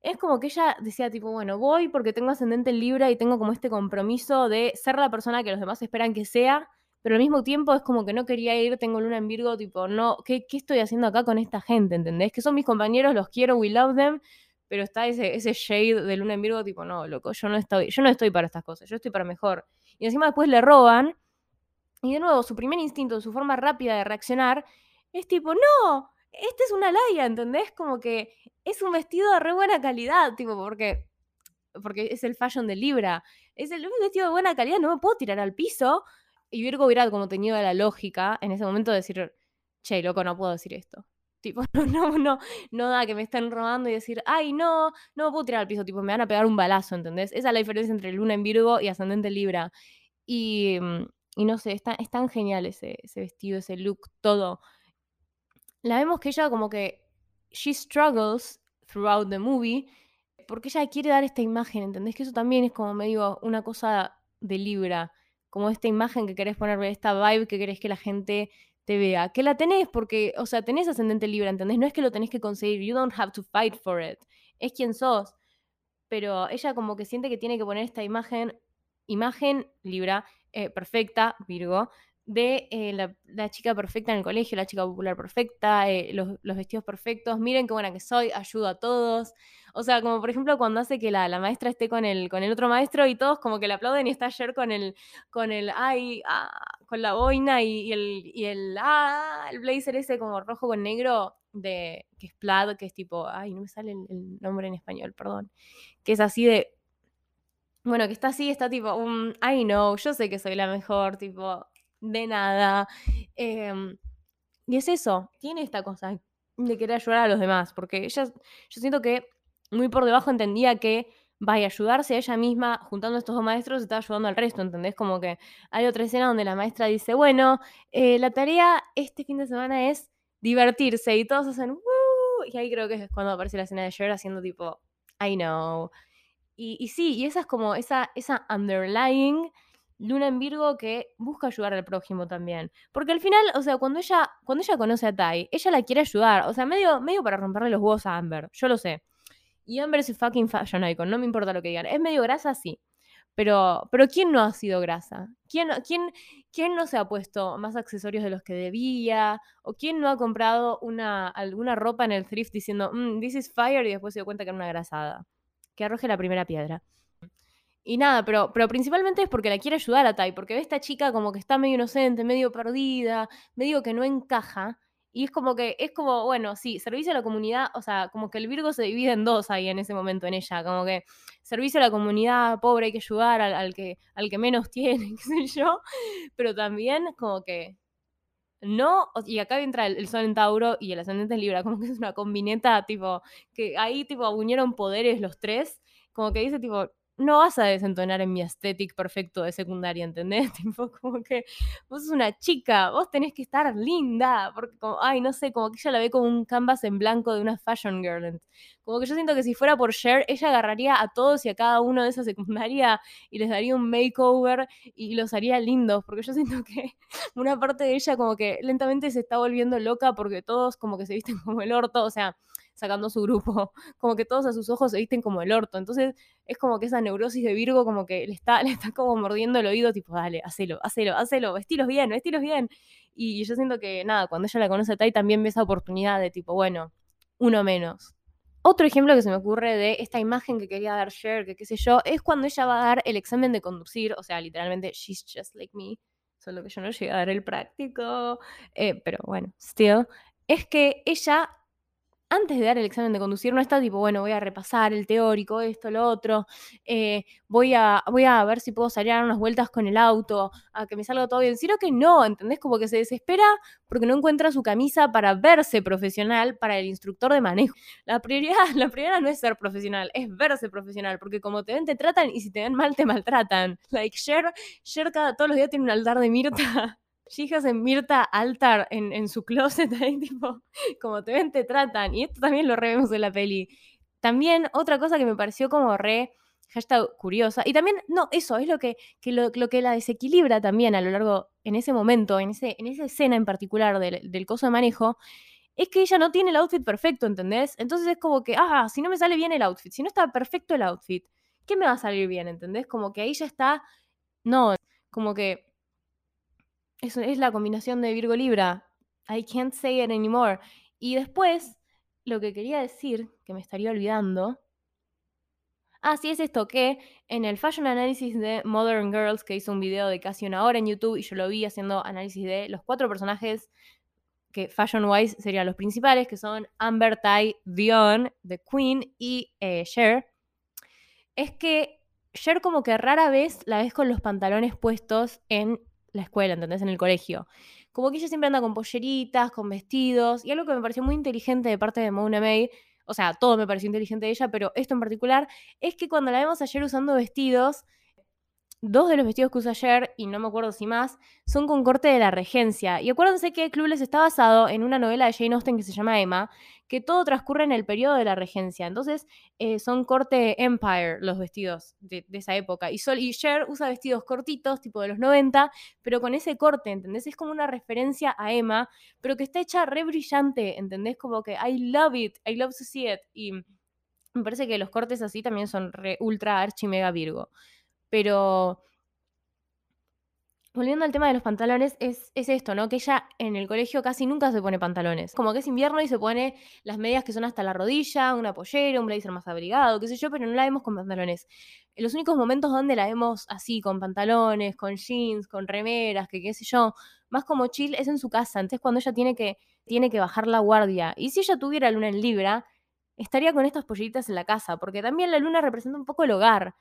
es como que ella decía tipo, bueno, voy porque tengo ascendente en Libra y tengo como este compromiso de ser la persona que los demás esperan que sea, pero al mismo tiempo es como que no quería ir, tengo luna en Virgo, tipo, no, ¿qué, qué estoy haciendo acá con esta gente? ¿Entendés? Que son mis compañeros, los quiero, we love them, pero está ese, ese shade de luna en Virgo, tipo, no, loco, yo no estoy, yo no estoy para estas cosas, yo estoy para mejor. Y encima después le roban, y de nuevo, su primer instinto, su forma rápida de reaccionar, es tipo, no, este es una laya, ¿entendés? Como que es un vestido de re buena calidad, tipo, porque, porque es el fashion de Libra. Es el vestido de buena calidad, no me puedo tirar al piso y Virgo hubiera como tenido la lógica en ese momento de decir, che, loco, no puedo decir esto. *laughs* Tipo, no, no, no, no da que me estén robando y decir, ay, no, no me puedo tirar al piso, tipo, me van a pegar un balazo, ¿entendés? Esa es la diferencia entre Luna en Virgo y Ascendente Libra. Y, mm, y no sé, es tan, es tan genial ese, ese vestido, ese look, todo. La vemos que ella como que, she struggles throughout the movie, porque ella quiere dar esta imagen, ¿entendés? Que eso también es como medio una cosa de Libra como esta imagen que querés ponerle, esta vibe que querés que la gente te vea. Que la tenés porque, o sea, tenés ascendente libre, ¿entendés? No es que lo tenés que conseguir, you don't have to fight for it. Es quien sos. Pero ella como que siente que tiene que poner esta imagen, imagen Libra, eh, perfecta, Virgo, de eh, la, chica perfecta en el colegio, la chica popular perfecta, eh, los, los vestidos perfectos, miren qué buena que soy, ayudo a todos. O sea, como por ejemplo cuando hace que la, la maestra esté con el, con el otro maestro y todos como que le aplauden y está ayer con el, con el, ay, ah, con la boina y, el, y el, ah, el blazer ese como rojo con negro de, que es plaid, que es tipo, ay, no me sale el, nombre en español, perdón, que es así de, bueno, que está así, está tipo, un, I know, yo sé que soy la mejor, tipo, de nada. Em, y es eso, tiene esta cosa de querer ayudar a los demás, porque yo siento que muy por debajo entendía que vaya a ayudarse a ella misma juntando a estos dos maestros, está ayudando al resto, ¿entendés? Como que hay otra escena donde la maestra dice, bueno, eh, la tarea este fin de semana es divertirse y todos hacen, ¡Woo! y ahí creo que es cuando aparece la escena de Cher haciendo tipo, I know. Y, y sí, y esa es como esa, esa underlying luna en Virgo que busca ayudar al prójimo también. Porque al final, o sea, cuando ella, cuando ella conoce a Tai, ella la quiere ayudar. O sea, medio, medio para romperle los huevos a Amber. Yo lo sé. Y Amber es fucking fashion icon, no me importa lo que digan. Es medio grasa, sí. Pero, pero ¿quién no ha sido grasa? ¿Quién, quién, ¿Quién no se ha puesto más accesorios de los que debía? ¿O quién no ha comprado una, alguna ropa en el thrift diciendo, mm, this is fire, y después se dio cuenta que era una grasada? Que arroje la primera piedra. Y nada, pero, pero principalmente es porque la quiere ayudar a Tai, porque ve esta chica como que está medio inocente, medio perdida, medio que no encaja. Y es como que, es como, bueno, sí, servicio a la comunidad, o sea, como que el Virgo se divide en dos ahí en ese momento en ella, como que servicio a la comunidad pobre, hay que ayudar al, al que, al que menos *laughs* tiene, qué sé yo, pero también como que no, y acá entra el, el, sol en Tauro y el ascendente en Libra, como que es una combineta, tipo, que ahí tipo unieron poderes los tres, como que dice tipo, no vas a desentonar en mi aesthetic perfecto de secundaria, ¿entendés? *laughs* Tipo, como que vos sos una chica, vos tenés que estar linda, porque como, ay, no sé, como que ella la ve como un canvas en blanco de una fashion girl. Como que yo siento que si fuera por Cher, ella agarraría a todos y a cada uno de esa secundaria y les daría un makeover y los haría lindos, porque yo siento que *laughs* una parte de ella como que lentamente se está volviendo loca porque todos como que se visten *laughs* como el orto, o sea, sacando su grupo, *laughs* como que todos a sus ojos se visten como el orto. Entonces es como que esa neurosis de Virgo como que le está, *laughs* le está como mordiendo el oído, tipo, dale, hacelo, hacelo, hacelo, vestilos bien, vestilos bien. Y yo siento que nada, cuando ella la conoce a Tai también ve esa oportunidad de tipo, bueno, uno menos. Otro ejemplo que se me ocurre de esta imagen que quería dar Cher, que qué sé yo, es cuando ella va a dar el examen de conducir, o sea, literalmente, she's just like me, solo que yo no llegué a dar el práctico, eh, pero bueno, still, es que ella antes de dar el examen de conducir no está tipo, bueno, voy a repasar el teórico, esto, lo otro, eh, voy, a, voy a ver si puedo salir a dar unas vueltas con el auto, a que me salga todo bien, sino que no, ¿entendés? Como que se desespera porque no encuentra su camisa para verse profesional para el instructor de manejo. La prioridad, *laughs* la prioridad no es ser profesional, es verse profesional, porque como te ven te tratan y si te ven mal te maltratan. Like, Cher, Cher cada, todos los días tiene un altar de Mirta Chicas en Mirta Altar en, su closet *laughs* ahí, tipo, como te ven, te tratan. Y esto también lo revemos en la peli. También otra cosa que me pareció como re hashtag curiosa. Y también, no, eso es lo que, lo, que la desequilibra también a lo largo, en ese momento, en, ese, en esa escena en particular del, del coso de manejo, es que ella no tiene el outfit perfecto, ¿entendés? Entonces es como que, ah, si no me sale bien el outfit, si no está perfecto el outfit, ¿qué me va a salir bien, ¿entendés? Como que ahí ya está, no, como que es, es la combinación de Virgo Libra. I can't say it anymore. Y después, lo que quería decir, que me estaría olvidando. Ah, sí, es esto, que en el Fashion Analysis de Modern Girls, que hizo un video de casi una hora en YouTube y yo lo vi haciendo análisis de los cuatro personajes que fashion wise serían los principales, que son Amber, Tai, Dion, The Queen y eh, Cher, es que Cher como que rara vez la ves con los pantalones puestos en la escuela, ¿entendés? En el colegio. Como que ella siempre anda con polleritas, con vestidos, y algo que me pareció muy inteligente de parte de Mona May, o sea, todo me pareció inteligente de ella, pero esto en particular, es que cuando la vemos ayer usando vestidos, dos de los vestidos que usa ayer, y no me acuerdo si más, son con corte de la regencia. Y acuérdense que Clueless está basado en una novela de Jane Austen que se llama Emma, que todo transcurre en el periodo de la regencia. Entonces, eh, son corte Empire los vestidos de, esa época. Y, Sol, Cher usa vestidos cortitos, tipo de los 90, pero con ese corte, ¿entendés? Es como una referencia a Emma, pero que está hecha re brillante, ¿entendés? Como que I love it, I love to see it. Y me parece que los cortes así también son re ultra archi mega virgo. Pero volviendo al tema de los pantalones, es, es, esto, ¿no? Que ella en el colegio casi nunca se pone pantalones. Como que es invierno y se pone las medias que son hasta la rodilla, una pollera, un blazer más abrigado, qué sé yo, pero no la vemos con pantalones. Los únicos momentos donde la vemos así, con pantalones, con jeans, con remeras, que qué sé yo, más como chill, es en su casa. Entonces cuando ella tiene que, tiene que bajar la guardia. Y si ella tuviera luna en Libra, estaría con estas polleritas en la casa, porque también la luna representa un poco el hogar.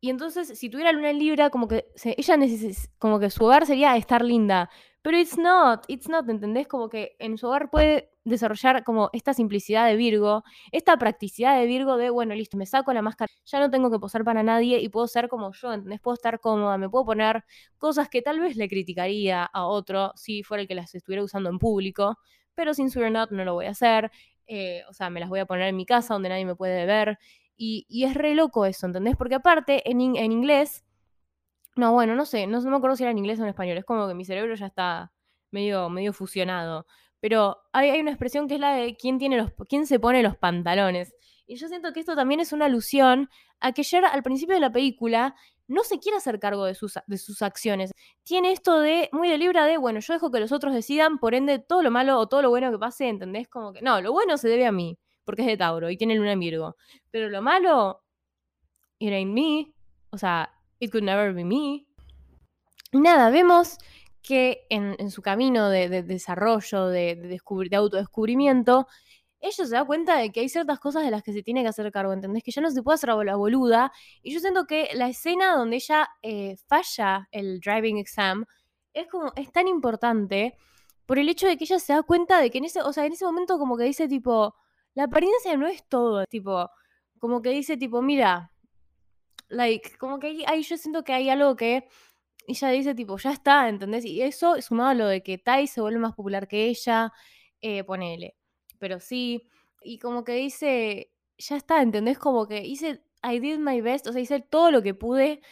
Y entonces, si tuviera luna en Libra, como que ella como que su hogar sería estar linda. Pero it's not, it's not, ¿entendés? Como que en su hogar puede desarrollar como esta simplicidad de Virgo, esta practicidad de Virgo de, bueno, listo, me saco la máscara, ya no tengo que posar para nadie y puedo ser como yo, ¿entendés? Puedo estar cómoda, me puedo poner cosas que tal vez le criticaría a otro si fuera el que las estuviera usando en público, pero sin su not no lo voy a hacer. Eh, o sea, me las voy a poner en mi casa donde nadie me puede ver. Y, es re loco eso, ¿entendés? Porque aparte, en, en inglés, no, bueno, no sé, no, me acuerdo si era en inglés o en español, es como que mi cerebro ya está medio, medio fusionado. Pero hay, hay una expresión que es la de quién, tiene los, quién se pone los pantalones. Y yo siento que esto también es una alusión a que Cher al principio de la película no se quiere hacer cargo de sus, de sus acciones. Tiene esto de, muy de libra de, bueno, yo dejo que los otros decidan, por ende, todo lo malo o todo lo bueno que pase, ¿entendés? Como que, no, lo bueno se debe a mí porque es de Tauro y tiene luna en Virgo. Pero lo malo, it ain't me. O sea, it could never be me. Nada, vemos que en, su camino de, desarrollo, de, de autodescubrimiento, ella se da cuenta de que hay ciertas cosas de las que se tiene que hacer cargo, ¿entendés? Que ya no se puede hacer la boluda. Y yo siento que la escena donde ella eh, falla el driving exam es como, es tan importante por el hecho de que ella se da cuenta de que en ese, o sea, en ese momento como que dice tipo, la apariencia no es todo, tipo, como que dice, tipo, mira, like, como que ahí, yo siento que hay algo que ella dice, tipo, ya está, ¿entendés? Y eso sumado a lo de que Tai se vuelve más popular que ella, eh, ponele. Pero sí, y como que dice, ya está, ¿entendés? Como que hice, I did my best, o sea, hice todo lo que pude,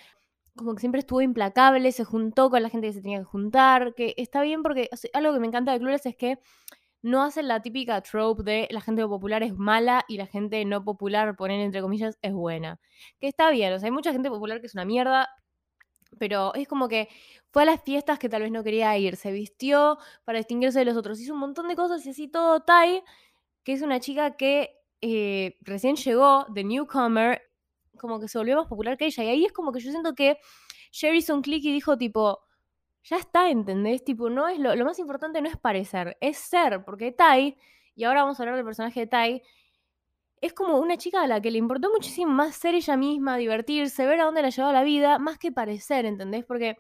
como que siempre estuvo implacable, se juntó con la gente que se tenía que juntar, que está bien porque algo que me encanta de Clueless es que no hacen la típica trope de la gente popular es mala y la gente no popular, poner entre comillas, es buena. Que está bien, o sea, hay mucha gente popular que es una mierda, pero es como que fue a las fiestas que tal vez no quería ir, se vistió para distinguirse de los otros, hizo un montón de cosas y así todo Tai, que es una chica que eh, recién llegó, de newcomer, como que se volvió más popular que ella. Y ahí es como que yo siento que Sherry click y dijo tipo, ya está, ¿entendés? Tipo, no es lo, más importante no es parecer, es ser, porque Tai, y ahora vamos a hablar del personaje de Tai, es como una chica a la que le importó muchísimo más ser ella misma, divertirse, ver a dónde la llevaba la vida, más que parecer, ¿entendés? Porque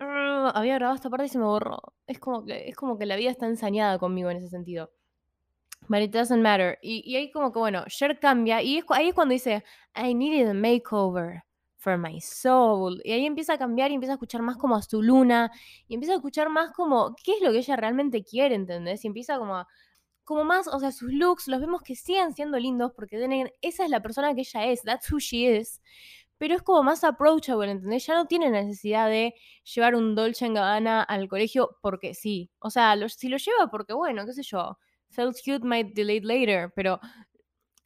ah, había grabado esta parte y se me borró. Es como que, es como que la vida está ensañada conmigo en ese sentido. But it doesn't matter. Y, y ahí como que, bueno, Cher cambia y ahí es cuando dice, I needed a makeover for my soul. Y ahí empieza a cambiar y empieza a escuchar más como a su luna y empieza a escuchar más como qué es lo que ella realmente quiere, ¿entendés? Y empieza como como más, o sea, sus looks los vemos que siguen siendo lindos porque tienen, esa es la persona que ella es, that's who she is. Pero es como más approachable, ¿entendés? Ya no tiene necesidad de llevar un Dolce Gabbana al colegio porque sí. O sea, si lo lleva porque, bueno, qué sé yo, felt cute, might delete later, pero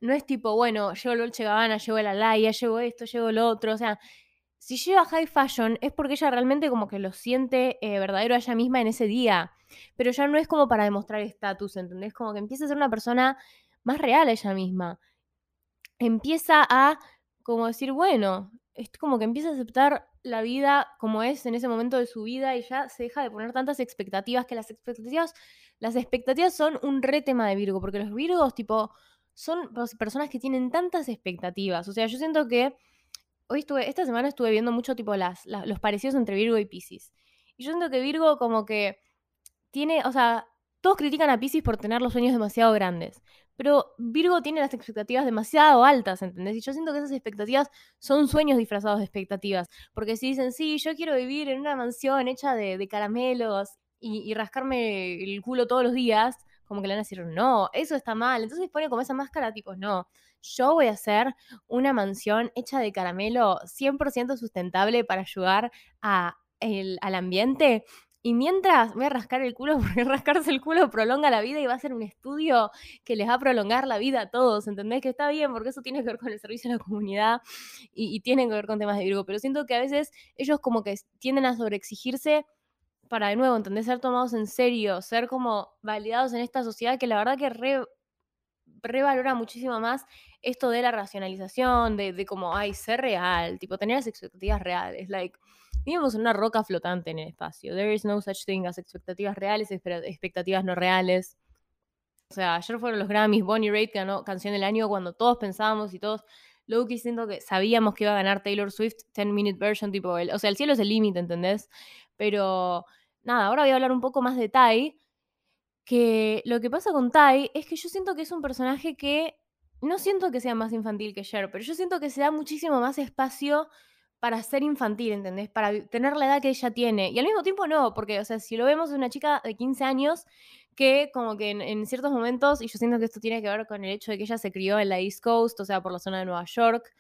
no es tipo, bueno, llevo el Dolce Gabbana, llevo la Laia, llevo esto, llevo lo otro. O sea, si lleva high fashion es porque ella realmente como que lo siente eh, verdadero a ella misma en ese día. Pero ya no es como para demostrar estatus, ¿entendés? Como que empieza a ser una persona más real a ella misma. Empieza a como decir, bueno, es como que empieza a aceptar la vida como es en ese momento de su vida y ya se deja de poner tantas expectativas que las expectativas las expectativas son un re tema de Virgo, porque los Virgos tipo son personas que tienen tantas expectativas. O sea, yo siento que hoy estuve, esta semana estuve viendo mucho tipo las, los parecidos entre Virgo y Pisces. Y yo siento que Virgo como que tiene, o sea, todos critican a Pisces por tener los sueños demasiado grandes. Pero Virgo tiene las expectativas demasiado altas, ¿entendés? Y yo siento que esas expectativas son sueños disfrazados de expectativas. Porque si dicen, sí, yo quiero vivir en una mansión hecha de, caramelos y, y, rascarme el culo todos los días, como que le van a decir, no, eso está mal. Entonces pone como esa máscara tipo, no, yo voy a hacer una mansión hecha de caramelo 100% sustentable para ayudar a al ambiente Y mientras voy a rascar el culo, *laughs* porque rascarse el culo prolonga la vida y va a ser un estudio que les va a prolongar la vida a todos, ¿entendés? Que está bien, porque eso tiene que ver con el servicio a la comunidad y, y tiene que ver con temas de Virgo, pero siento que a veces ellos como que tienden a sobreexigirse para de nuevo, ¿entendés? Ser tomados en serio, ser como validados en esta sociedad que la verdad que re, revalora muchísimo más esto de la racionalización, de, de como, ay, ser real, tipo, tener las expectativas reales, like Vivimos en una roca flotante en el espacio. There is no such thing as expectativas reales, expectativas no reales. O sea, ayer fueron los Grammys, Bonnie Raitt ganó Canción del Año cuando todos pensábamos y todos, Loki siento que sabíamos que iba a ganar Taylor Swift 10 Minute Version, tipo, el, o sea, el cielo es el límite, ¿entendés? Pero nada, ahora voy a hablar un poco más de Tai, que lo que pasa con Tai es que yo siento que es un personaje que no siento que sea más infantil que Cher, pero yo siento que se da muchísimo más espacio para ser infantil, ¿entendés? Para tener la edad que ella tiene. Y al mismo tiempo no, porque, o sea, si lo vemos de una chica de 15 años que como que en, ciertos momentos, y yo siento que esto tiene que ver con el hecho de que ella se crió en la East Coast, o sea, por la zona de Nueva York,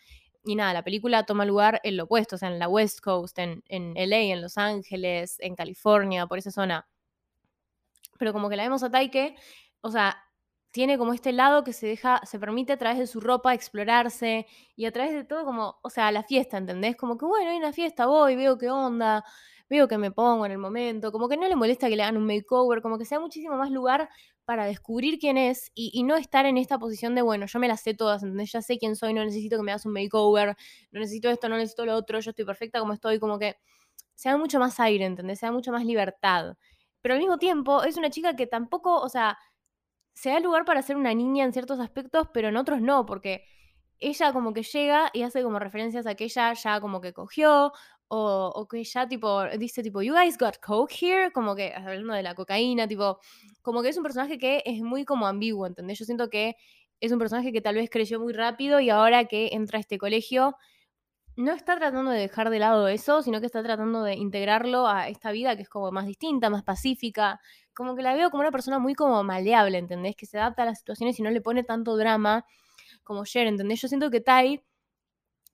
y nada, la película toma lugar en lo opuesto, o sea, en la West Coast, en, en LA, en Los Ángeles, en California, por esa zona. Pero como que la vemos a Taike, o sea, tiene como este lado que se deja, se permite a través de su ropa explorarse y a través de todo como, o sea, la fiesta, ¿entendés? Como que bueno, hay una fiesta, voy, veo qué onda, veo que me pongo en el momento, como que no le molesta que le hagan un makeover, como que sea muchísimo más lugar para descubrir quién es y, no estar en esta posición de, bueno, yo me las sé todas, ¿entendés? Ya sé quién soy, no necesito que me hagas un makeover, no necesito esto, no necesito lo otro, yo estoy perfecta como estoy, como que se da mucho más aire, ¿entendés? Se da mucho más libertad. Pero al mismo tiempo es una chica que tampoco, o sea, se da lugar para ser una niña en ciertos aspectos, pero en otros no, porque ella como que llega y hace como referencias a que ella ya como que cogió, o, o, que ya tipo, dice tipo, you guys got coke here, como que hablando de la cocaína, tipo, como que es un personaje que es muy como ambiguo, ¿entendés? Yo siento que es un personaje que tal vez creció muy rápido y ahora que entra a este colegio, no está tratando de dejar de lado eso, sino que está tratando de integrarlo a esta vida que es como más distinta, más pacífica, como que la veo como una persona muy como maleable, ¿entendés? Que se adapta a las situaciones y no le pone tanto drama como Cher, ¿entendés? Yo siento que Tai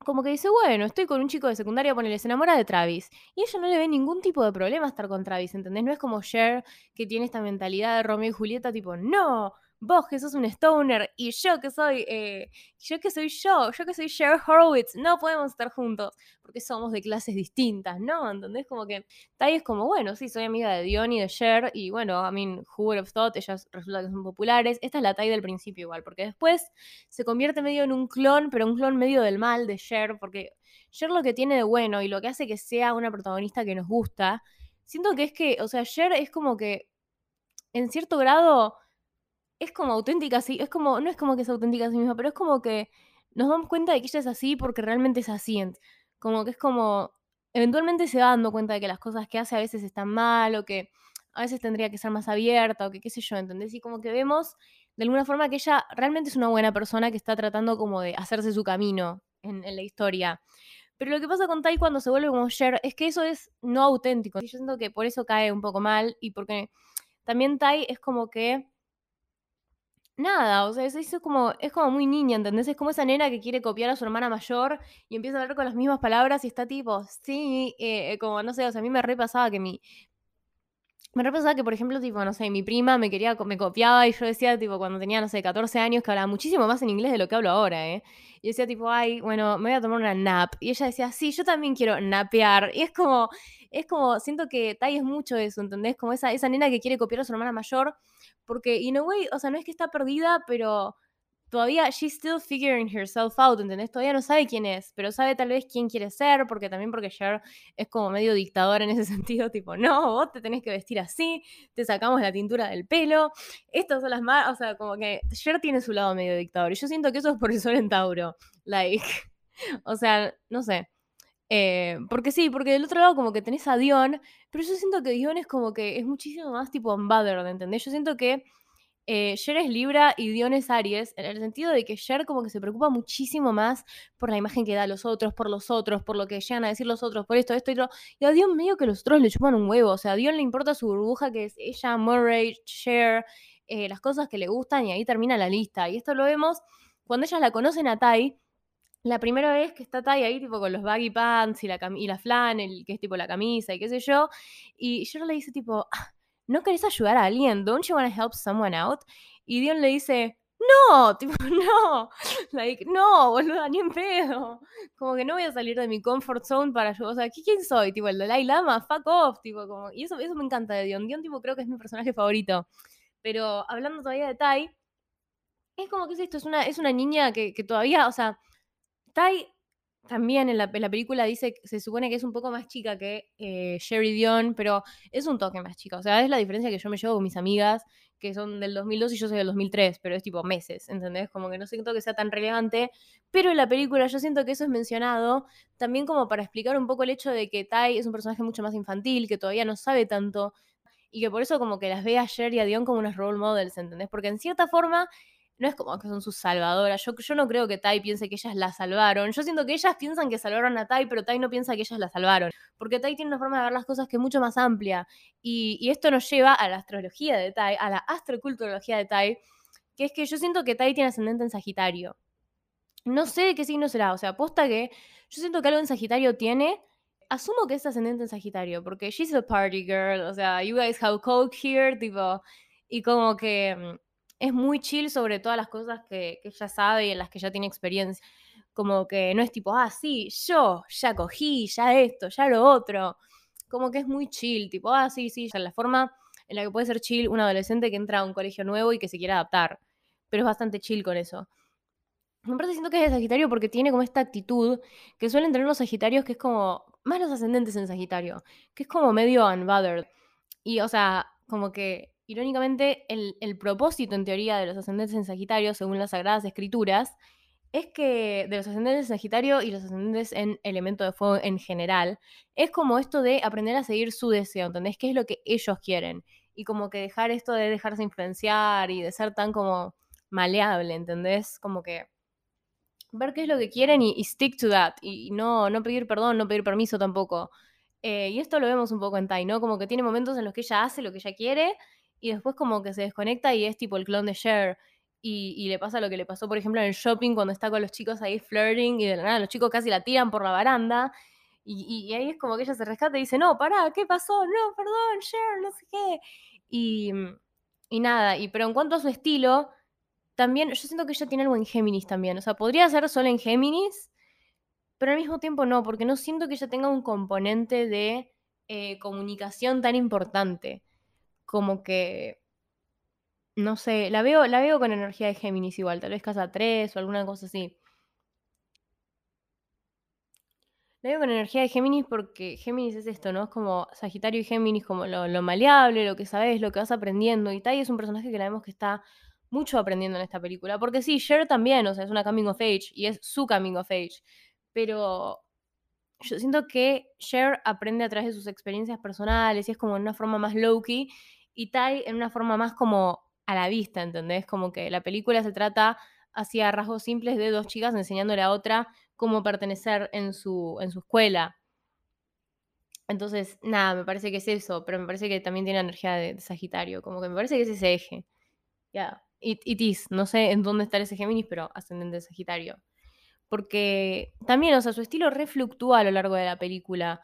como que dice, bueno, estoy con un chico de secundaria, ponele, se enamora de Travis. Y ella no le ve ningún tipo de problema estar con Travis, ¿entendés? No es como Cher que tiene esta mentalidad de Romeo y Julieta, tipo, no, vos que sos un stoner y yo que soy, eh, yo que soy yo, yo que soy Cher Horowitz, no podemos estar juntos porque somos de clases distintas, ¿no? ¿Entendés? Como que Tai es como, bueno, sí, soy amiga de Dion y de Cher y bueno, I mean, who would have thought, ellas resulta que son populares. Esta es la Tai del principio igual, porque después se convierte medio en un clon, pero un clon medio del mal de Cher, porque Cher lo que tiene de bueno y lo que hace que sea una protagonista que nos gusta, siento que es que, o sea, Cher es como que en cierto grado es como auténtica, sí, es como, no es como que es auténtica a sí misma, pero es como que nos damos cuenta de que ella es así porque realmente es así. Como que es como, eventualmente se va dando cuenta de que las cosas que hace a veces están mal o que a veces tendría que ser más abierta o que qué sé yo, ¿entendés? Y como que vemos de alguna forma que ella realmente es una buena persona que está tratando como de hacerse su camino en, la historia. Pero lo que pasa con Tai cuando se vuelve como Cher es que eso es no auténtico. Y yo siento que por eso cae un poco mal y porque también Tai es como que Nada, o sea, es, como, es como muy niña, ¿entendés? Es como esa nena que quiere copiar a su hermana mayor y empieza a hablar con las mismas palabras y está tipo, sí, eh, eh, como, no sé, o sea, a mí me repasaba que mi... Me repasaba que, por ejemplo, tipo, no sé, mi prima me quería, me copiaba y yo decía, tipo, cuando tenía, no sé, 14 años, que hablaba muchísimo más en inglés de lo que hablo ahora, ¿eh? Y decía, tipo, ay, bueno, me voy a tomar una nap. Y ella decía, sí, yo también quiero napear. Y es como, es como, siento que Tai es mucho eso, ¿entendés? Como esa, esa nena que quiere copiar a su hermana mayor, porque, in a way, o sea, no es que está perdida, pero todavía she's still figuring herself out, ¿entendés? Todavía no sabe quién es, pero sabe tal vez quién quiere ser, porque también porque Cher es como medio dictador en ese *laughs* sentido, tipo, no, vos te tenés que vestir así, te sacamos la tintura del pelo, estas son las más, o sea, como que Cher tiene su lado medio dictador, y yo siento que eso es por el sol en Tauro, like, *laughs* o sea, no sé. Eh, porque sí, porque del otro lado como que tenés a Dion, pero yo siento que Dion es como que es muchísimo más tipo unbothered, ¿entendés? Yo siento que eh, es Libra y Dion es Aries, en el sentido de que Cher como que se preocupa muchísimo más por la imagen que da a los otros, por los otros, por lo que llegan a decir los otros, por esto, esto y otro. Y a Dion medio que los otros le chupan un huevo, o sea, a Dion le importa su burbuja que es ella, Murray, Cher, eh, las cosas que le gustan y ahí termina la lista. Y esto lo vemos cuando ellas la conocen a Tai la primera vez que está Tai ahí, tipo, con los baggy pants y la, y la flannel, que es tipo la camisa y qué sé yo, y yo le dice tipo, ah, ¿no querés ayudar a alguien? ¿Don't you want to help someone out? Y Dion le dice, no, *laughs* tipo, no, like, no, boluda, ni en pedo. Como que no voy a salir de mi comfort zone para yo, o sea, ¿quién soy? Tipo, el Dalai Lama, fuck off, tipo, como, y eso, eso me encanta de Dion. Dion, tipo, creo que es mi personaje favorito. Pero hablando todavía de Tai, es como que es esto, es una, es una niña que, que todavía, o sea, Tai también en la, película dice, se supone que es un poco más chica que eh, Sherry Dion, pero es un toque más chica. O sea, es la diferencia que yo me llevo con mis amigas, que son del 2002 y yo soy del 2003, pero es tipo meses, ¿entendés? Como que no siento que sea tan relevante, pero en la película yo siento que eso es mencionado también como para explicar un poco el hecho de que Tai es un personaje mucho más infantil, que todavía no sabe tanto, y que por eso como que las ve a Sherry y a Dion como unas role models, ¿entendés? Porque en cierta forma no es como que son sus salvadoras. Yo, no creo que Tai piense que ellas la salvaron. Yo siento que ellas piensan que salvaron a Tai, pero Tai no piensa que ellas la salvaron. Porque Tai tiene una forma de ver las cosas que es mucho más amplia. Y, esto nos lleva a la astrología de Tai, a la astroculturología de Tai, que es que yo siento que Tai tiene ascendente en Sagitario. No sé de qué signo será, o sea, aposta que yo siento que algo en Sagitario tiene. Asumo que es ascendente en Sagitario, porque she's a party girl, o sea, you guys have coke here, tipo, y como que mm, es muy chill sobre todas las cosas que, ella sabe y en las que ya tiene experiencia. Como que no es tipo, ah, sí, yo ya cogí, ya esto, ya lo otro. Como que es muy chill, tipo, ah, sí, sí, ya la forma en la que puede ser chill un adolescente que entra a un colegio nuevo y que se quiere adaptar. Pero es bastante chill con eso. Me parece siento que es de Sagitario porque tiene como esta actitud que suelen tener los Sagitarios, que es como, más los ascendentes en Sagitario, que es como medio unbothered. Y, o sea, como que irónicamente, el, propósito en teoría de los ascendentes en Sagitario, según las Sagradas Escrituras, es que de los ascendentes en Sagitario y los ascendentes en elemento de fuego en general, es como esto de aprender a seguir su deseo, ¿entendés? ¿Qué es lo que ellos quieren? Y como que dejar esto de dejarse influenciar y de ser tan como maleable, ¿entendés? Como que ver qué es lo que quieren y, stick to that. Y, no, no pedir perdón, no pedir permiso tampoco. Eh, y esto lo vemos un poco en Tai, ¿no? Como que tiene momentos en los que ella hace lo que ella quiere y después como que se desconecta y es tipo el clon de Cher. Y, le pasa lo que le pasó, por ejemplo, en el shopping cuando está con los chicos ahí flirting y de la nada los chicos casi la tiran por la baranda. Y, ahí es como que ella se rescata y dice, no, pará, ¿qué pasó? No, perdón, Cher, no sé qué. Y, nada, y, pero en cuanto a su estilo, también yo siento que ella tiene algo en Géminis también. O sea, podría ser solo en Géminis, pero al mismo tiempo no, porque no siento que ella tenga un componente de eh, comunicación tan importante como que, no sé, la veo, la veo con energía de Géminis igual, tal vez casa 3 o alguna cosa así. La veo con energía de Géminis porque Géminis es esto, ¿no? Es como Sagitario y Géminis, como lo, maleable, lo que sabes, lo que vas aprendiendo. Y Tai es un personaje que la vemos que está mucho aprendiendo en esta película. Porque sí, Cher también, o sea, es una coming of age y es su coming of age. Pero yo siento que Cher aprende a través de sus experiencias personales y es como en una forma más low-key y Tai en una forma más como a la vista, ¿entendés? Como que la película se trata hacia rasgos simples de dos chicas enseñándole a otra cómo pertenecer en su, en su escuela. Entonces, nada, me parece que es eso, pero me parece que también tiene energía de, Sagitario, como que me parece que es ese eje. Ya, yeah. it, is, no sé en dónde está ese Géminis, pero ascendente de Sagitario. Porque también, o sea, su estilo refluctúa a lo largo de la película.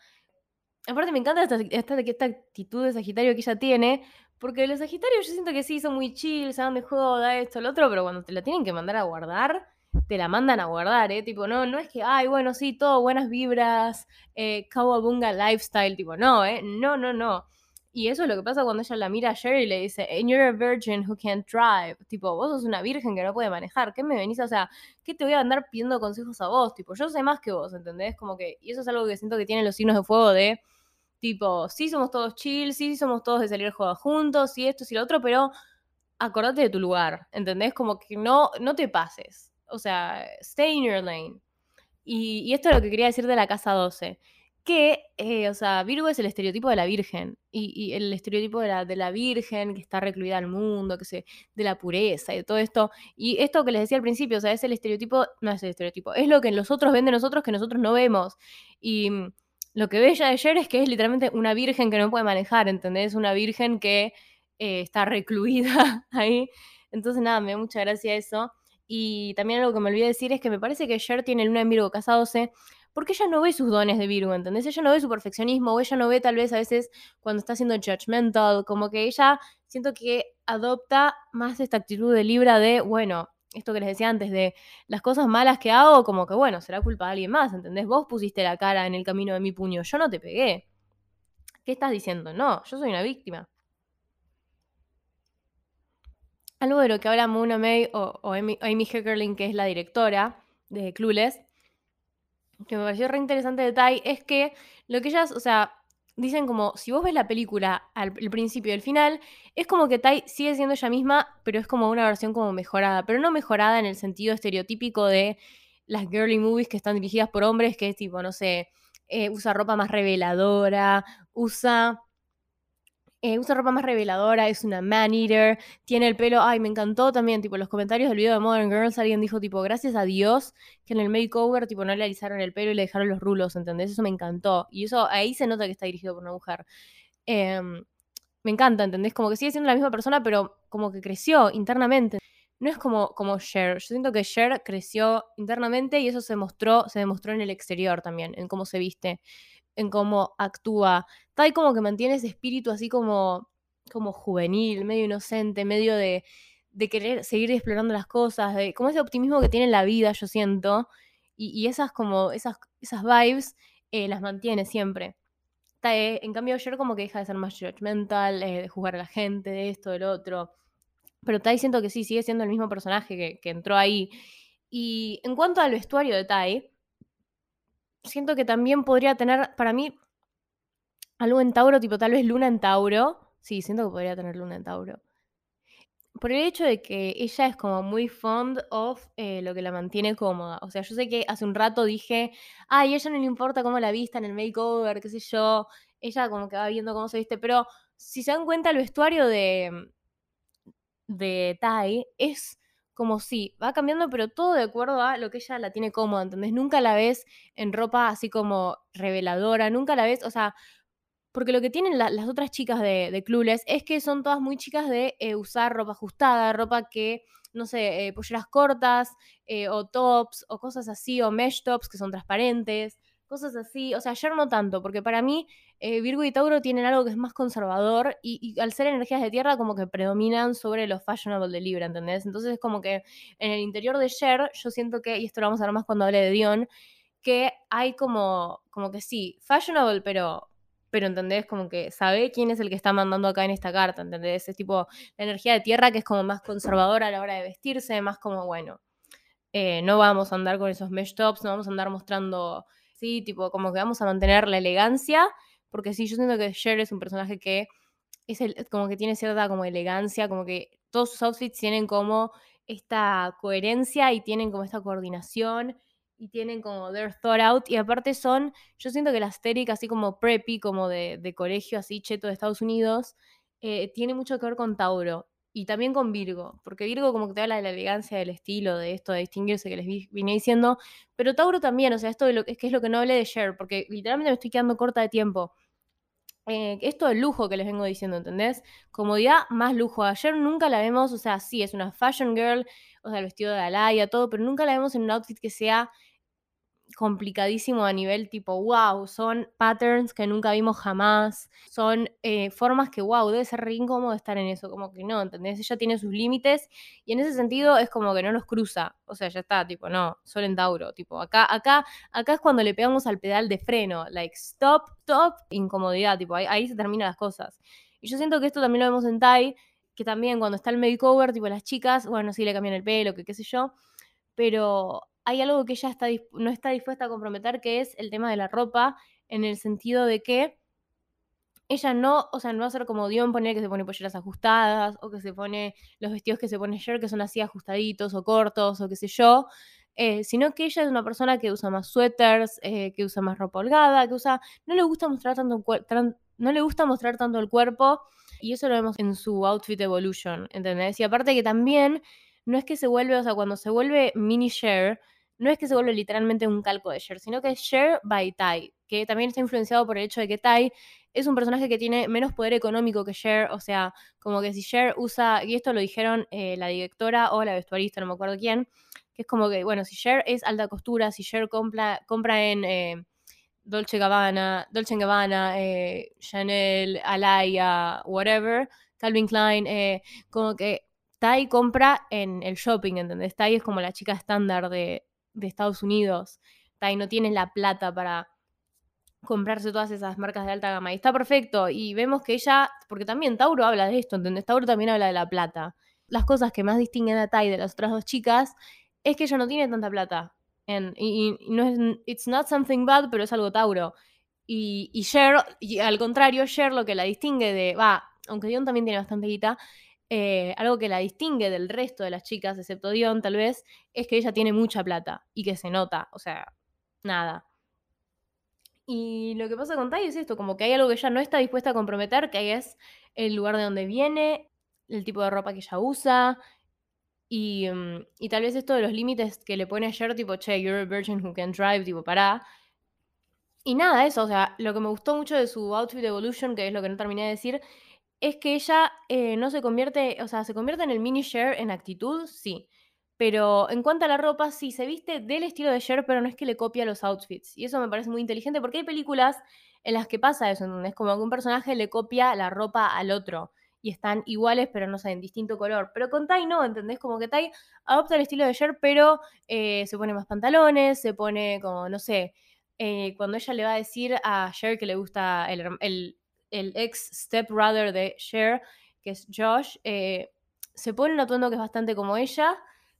Aparte me encanta esta, esta, esta actitud de Sagitario que ella tiene, porque los Sagitarios yo siento que sí, son muy chill, van de joda, esto, lo otro, pero cuando te la tienen que mandar a guardar, te la mandan a guardar, ¿eh? Tipo, no, no es que, ay, bueno, sí, todo buenas vibras, eh, Kawabunga lifestyle, tipo, no, ¿eh? No, no, no. Y eso es lo que pasa cuando ella la mira a Sherry y le dice, and you're a virgin who can't drive. Tipo, vos sos una virgen que no puede manejar. ¿Qué me venís? O sea, ¿qué te voy a andar pidiendo consejos a vos? Tipo, yo sé más que vos, ¿entendés? Como que, y eso es algo que siento que tienen los signos de fuego de, tipo, sí somos todos chill, sí somos todos de salir a jugar juntos, sí esto, sí lo otro, pero acordate de tu lugar, ¿entendés? Como que no, no te pases. O sea, stay in your lane. Y esto es lo que quería decir de la casa 12 que, eh, o sea, Virgo es el estereotipo de la Virgen, y, el estereotipo de la, Virgen que está recluida al mundo, que se, de la pureza y de todo esto. Y esto que les decía al principio, o sea, es el estereotipo, no es el estereotipo, es lo que los otros ven de nosotros que nosotros no vemos. Y mm, lo que ve ella ayer es que es literalmente una Virgen que no puede manejar, ¿entendés? Una Virgen que eh, está recluida *laughs* ahí. Entonces, nada, me da mucha gracia eso. Y también algo que me olvidé decir es que me parece que Cher tiene luna en Virgo casándose porque ella no ve sus dones de Virgo, ¿entendés? Ella no ve su perfeccionismo, o ella no ve tal vez a veces cuando está siendo judgmental, como que ella siento que adopta más esta actitud de Libra de, bueno, esto que les decía antes, de las cosas malas que hago, como que bueno, será culpa de alguien más, ¿entendés? Vos pusiste la cara en el camino de mi puño, yo no te pegué. ¿Qué estás diciendo? No, yo soy una víctima. Algo de lo que habla Mona May o, Amy, Amy Heckerling, que es la directora de Clueless, que me pareció re interesante de Tai, es que lo que ellas, o sea, dicen como, si vos ves la película al, principio y al final, es como que Tai sigue siendo ella misma, pero es como una versión como mejorada, pero no mejorada en el sentido estereotípico de las girly movies que están dirigidas por hombres, que es tipo, no sé, eh, usa ropa más reveladora, usa eh, usa ropa más reveladora, es una man-eater, tiene el pelo, ay, me encantó también, tipo, los comentarios del video de Modern Girls, alguien dijo, tipo, gracias a Dios que en el makeover, tipo, no le alisaron el pelo y le dejaron los rulos, ¿entendés? Eso me encantó. Y eso, ahí se nota que está dirigido por una mujer. Em, me encanta, ¿entendés? Como que sigue siendo la misma persona, pero como que creció internamente. No es como, como Cher. Yo siento que Cher creció internamente y eso se mostró, se demostró en el exterior también, en cómo se viste en cómo actúa. Tai como que mantiene ese espíritu así como, como juvenil, medio inocente, medio de, de querer seguir explorando las cosas, de como ese optimismo que tiene la vida, yo siento. Y, esas como, esas, esas vibes eh, las mantiene siempre. Tai, en cambio, ayer como que deja de ser más judgmental, eh, de jugar a la gente, de esto, del otro. Pero Tai siento que sí, sigue siendo el mismo personaje que, que entró ahí. Y en cuanto al vestuario de Tai, siento que también podría tener, para mí, algo en Tauro, tipo tal vez Luna en Tauro. Sí, siento que podría tener Luna en Tauro. Por el hecho de que ella es como muy fond of eh, lo que la mantiene cómoda. O sea, yo sé que hace un rato dije, ay, ella no le importa cómo la vista en el makeover, qué sé yo. Ella como que va viendo cómo se viste. Pero si se dan cuenta, el vestuario de, de Tai es como sí, va cambiando, pero todo de acuerdo a lo que ella la tiene cómoda, ¿entendés? Nunca la ves en ropa así como reveladora, nunca la ves, o sea, porque lo que tienen las otras chicas de, de Clueless es que son todas muy chicas de eh, usar ropa ajustada, ropa que, no sé, eh, polleras cortas, eh, o tops, o cosas así, o mesh tops que son transparentes cosas así. O sea, ayer no tanto, porque para mí eh, Virgo y Tauro tienen algo que es más conservador y, al ser energías de tierra como que predominan sobre lo fashionable de Libra, ¿entendés? Entonces es como que en el interior de Cher yo siento que, y esto lo vamos a ver más cuando hable de Dion, que hay como, como que sí, fashionable, pero pero ¿entendés? Como que sabe quién es el que está mandando acá en esta carta, ¿entendés? Es tipo la energía de tierra que es como más conservadora a la hora de vestirse, más como, bueno, eh, no vamos a andar con esos mesh tops, no vamos a andar mostrando Tipo, como que vamos a mantener la elegancia, porque sí, yo siento que Cher es un personaje que es el, como que tiene cierta como elegancia, como que todos sus outfits tienen como esta coherencia y tienen como esta coordinación y tienen como their thought out y aparte son, yo siento que la estética así como preppy, como de, de colegio así cheto de Estados Unidos, eh, tiene mucho que ver con Tauro y también con Virgo, porque Virgo como que te habla de la elegancia, del estilo, de esto, de distinguirse que les vine diciendo, pero Tauro también, o sea, esto lo, es que es lo que no hablé de Cher, porque literalmente me estoy quedando corta de tiempo. Eh, esto del lujo que les vengo diciendo, ¿entendés? Comodidad más lujo. Ayer nunca la vemos, o sea, sí, es una fashion girl, o sea, el vestido de Alaya, todo, pero nunca la vemos en un outfit que sea complicadísimo a nivel tipo, wow, son patterns que nunca vimos jamás, son eh, formas que, wow, debe ser re incómodo estar en eso, como que no, ¿entendés? Ella tiene sus límites y en ese sentido es como que no los cruza, o sea, ya está, tipo, no, solo en Tauro, tipo, acá, acá, acá es cuando le pegamos al pedal de freno, like, stop, stop, incomodidad, tipo, ahí, se terminan las cosas. Y yo siento que esto también lo vemos en Tai, que también cuando está el makeover, tipo, las chicas, bueno, sí le cambian el pelo, que qué sé yo, pero hay algo que ella está, no está dispuesta a comprometer, que es el tema de la ropa, en el sentido de que ella no, o sea, no va a ser como Dion poner que se pone polleras ajustadas, o que se pone los vestidos que se pone ayer, que son así ajustaditos o cortos, o qué sé yo, eh, sino que ella es una persona que usa más suéteres, eh, que usa más ropa holgada, que usa, no le gusta mostrar tanto, no le gusta mostrar tanto el cuerpo, y eso lo vemos en su outfit evolution, ¿entendés? Y aparte que también no es que se vuelve, o sea, cuando se vuelve mini share, no es que se vuelve literalmente un calco de Cher, sino que es Cher by Tai, que también está influenciado por el hecho de que Tai es un personaje que tiene menos poder económico que Cher, o sea, como que si Cher usa, y esto lo dijeron eh, la directora o la vestuarista, no me acuerdo quién, que es como que, bueno, si Cher es alta costura, si Cher compra, compra en eh, Dolce Gabbana, Dolce Gabbana, eh, Chanel, Alaya, whatever, Calvin Klein, como que Tai compra en el shopping, ¿entendés? Tai es como la chica estándar de, de Estados Unidos. Tai no tiene la plata para comprarse todas esas marcas de alta gama. Y está perfecto. Y vemos que ella, porque también Tauro habla de esto, ¿entendés? Tauro también habla de la plata. Las cosas que más distinguen a Tai de las otras dos chicas es que ella no tiene tanta plata. y, no es, it's not something bad, pero es algo Tauro. Y, y Cher, y al contrario, Cher lo que la distingue de, va, aunque Dion también tiene bastante guita, eh, algo que la distingue del resto de las chicas, excepto Dion tal vez, es que ella tiene mucha plata y que se nota, o sea, nada. Y lo que pasa con Tai es esto, como que hay algo que ella no está dispuesta a comprometer, que es el lugar de donde viene, el tipo de ropa que ella usa, y, mm, y tal vez esto de los límites que le pone ayer, tipo, che, you're a virgin who can drive, tipo, pará. Y nada, eso, o sea, lo que me gustó mucho de su Outfit Evolution, que es lo que no terminé de decir, es que ella eh, no se convierte, o sea, se convierte en el mini share en actitud, sí. Pero en cuanto a la ropa, sí, se viste del estilo de Cher, pero no es que le copia los outfits. Y eso me parece muy inteligente porque hay películas en las que pasa eso, es Como que un personaje le copia la ropa al otro y están iguales, pero no sé, en distinto color. Pero con Tai no, ¿entendés? Como que Tai adopta el estilo de Cher, pero eh, se pone más pantalones, se pone como, no sé, eh, cuando ella le va a decir a Cher que le gusta el, el ex stepbrother de Cher, que es Josh, eh, se pone un atuendo que es bastante como ella,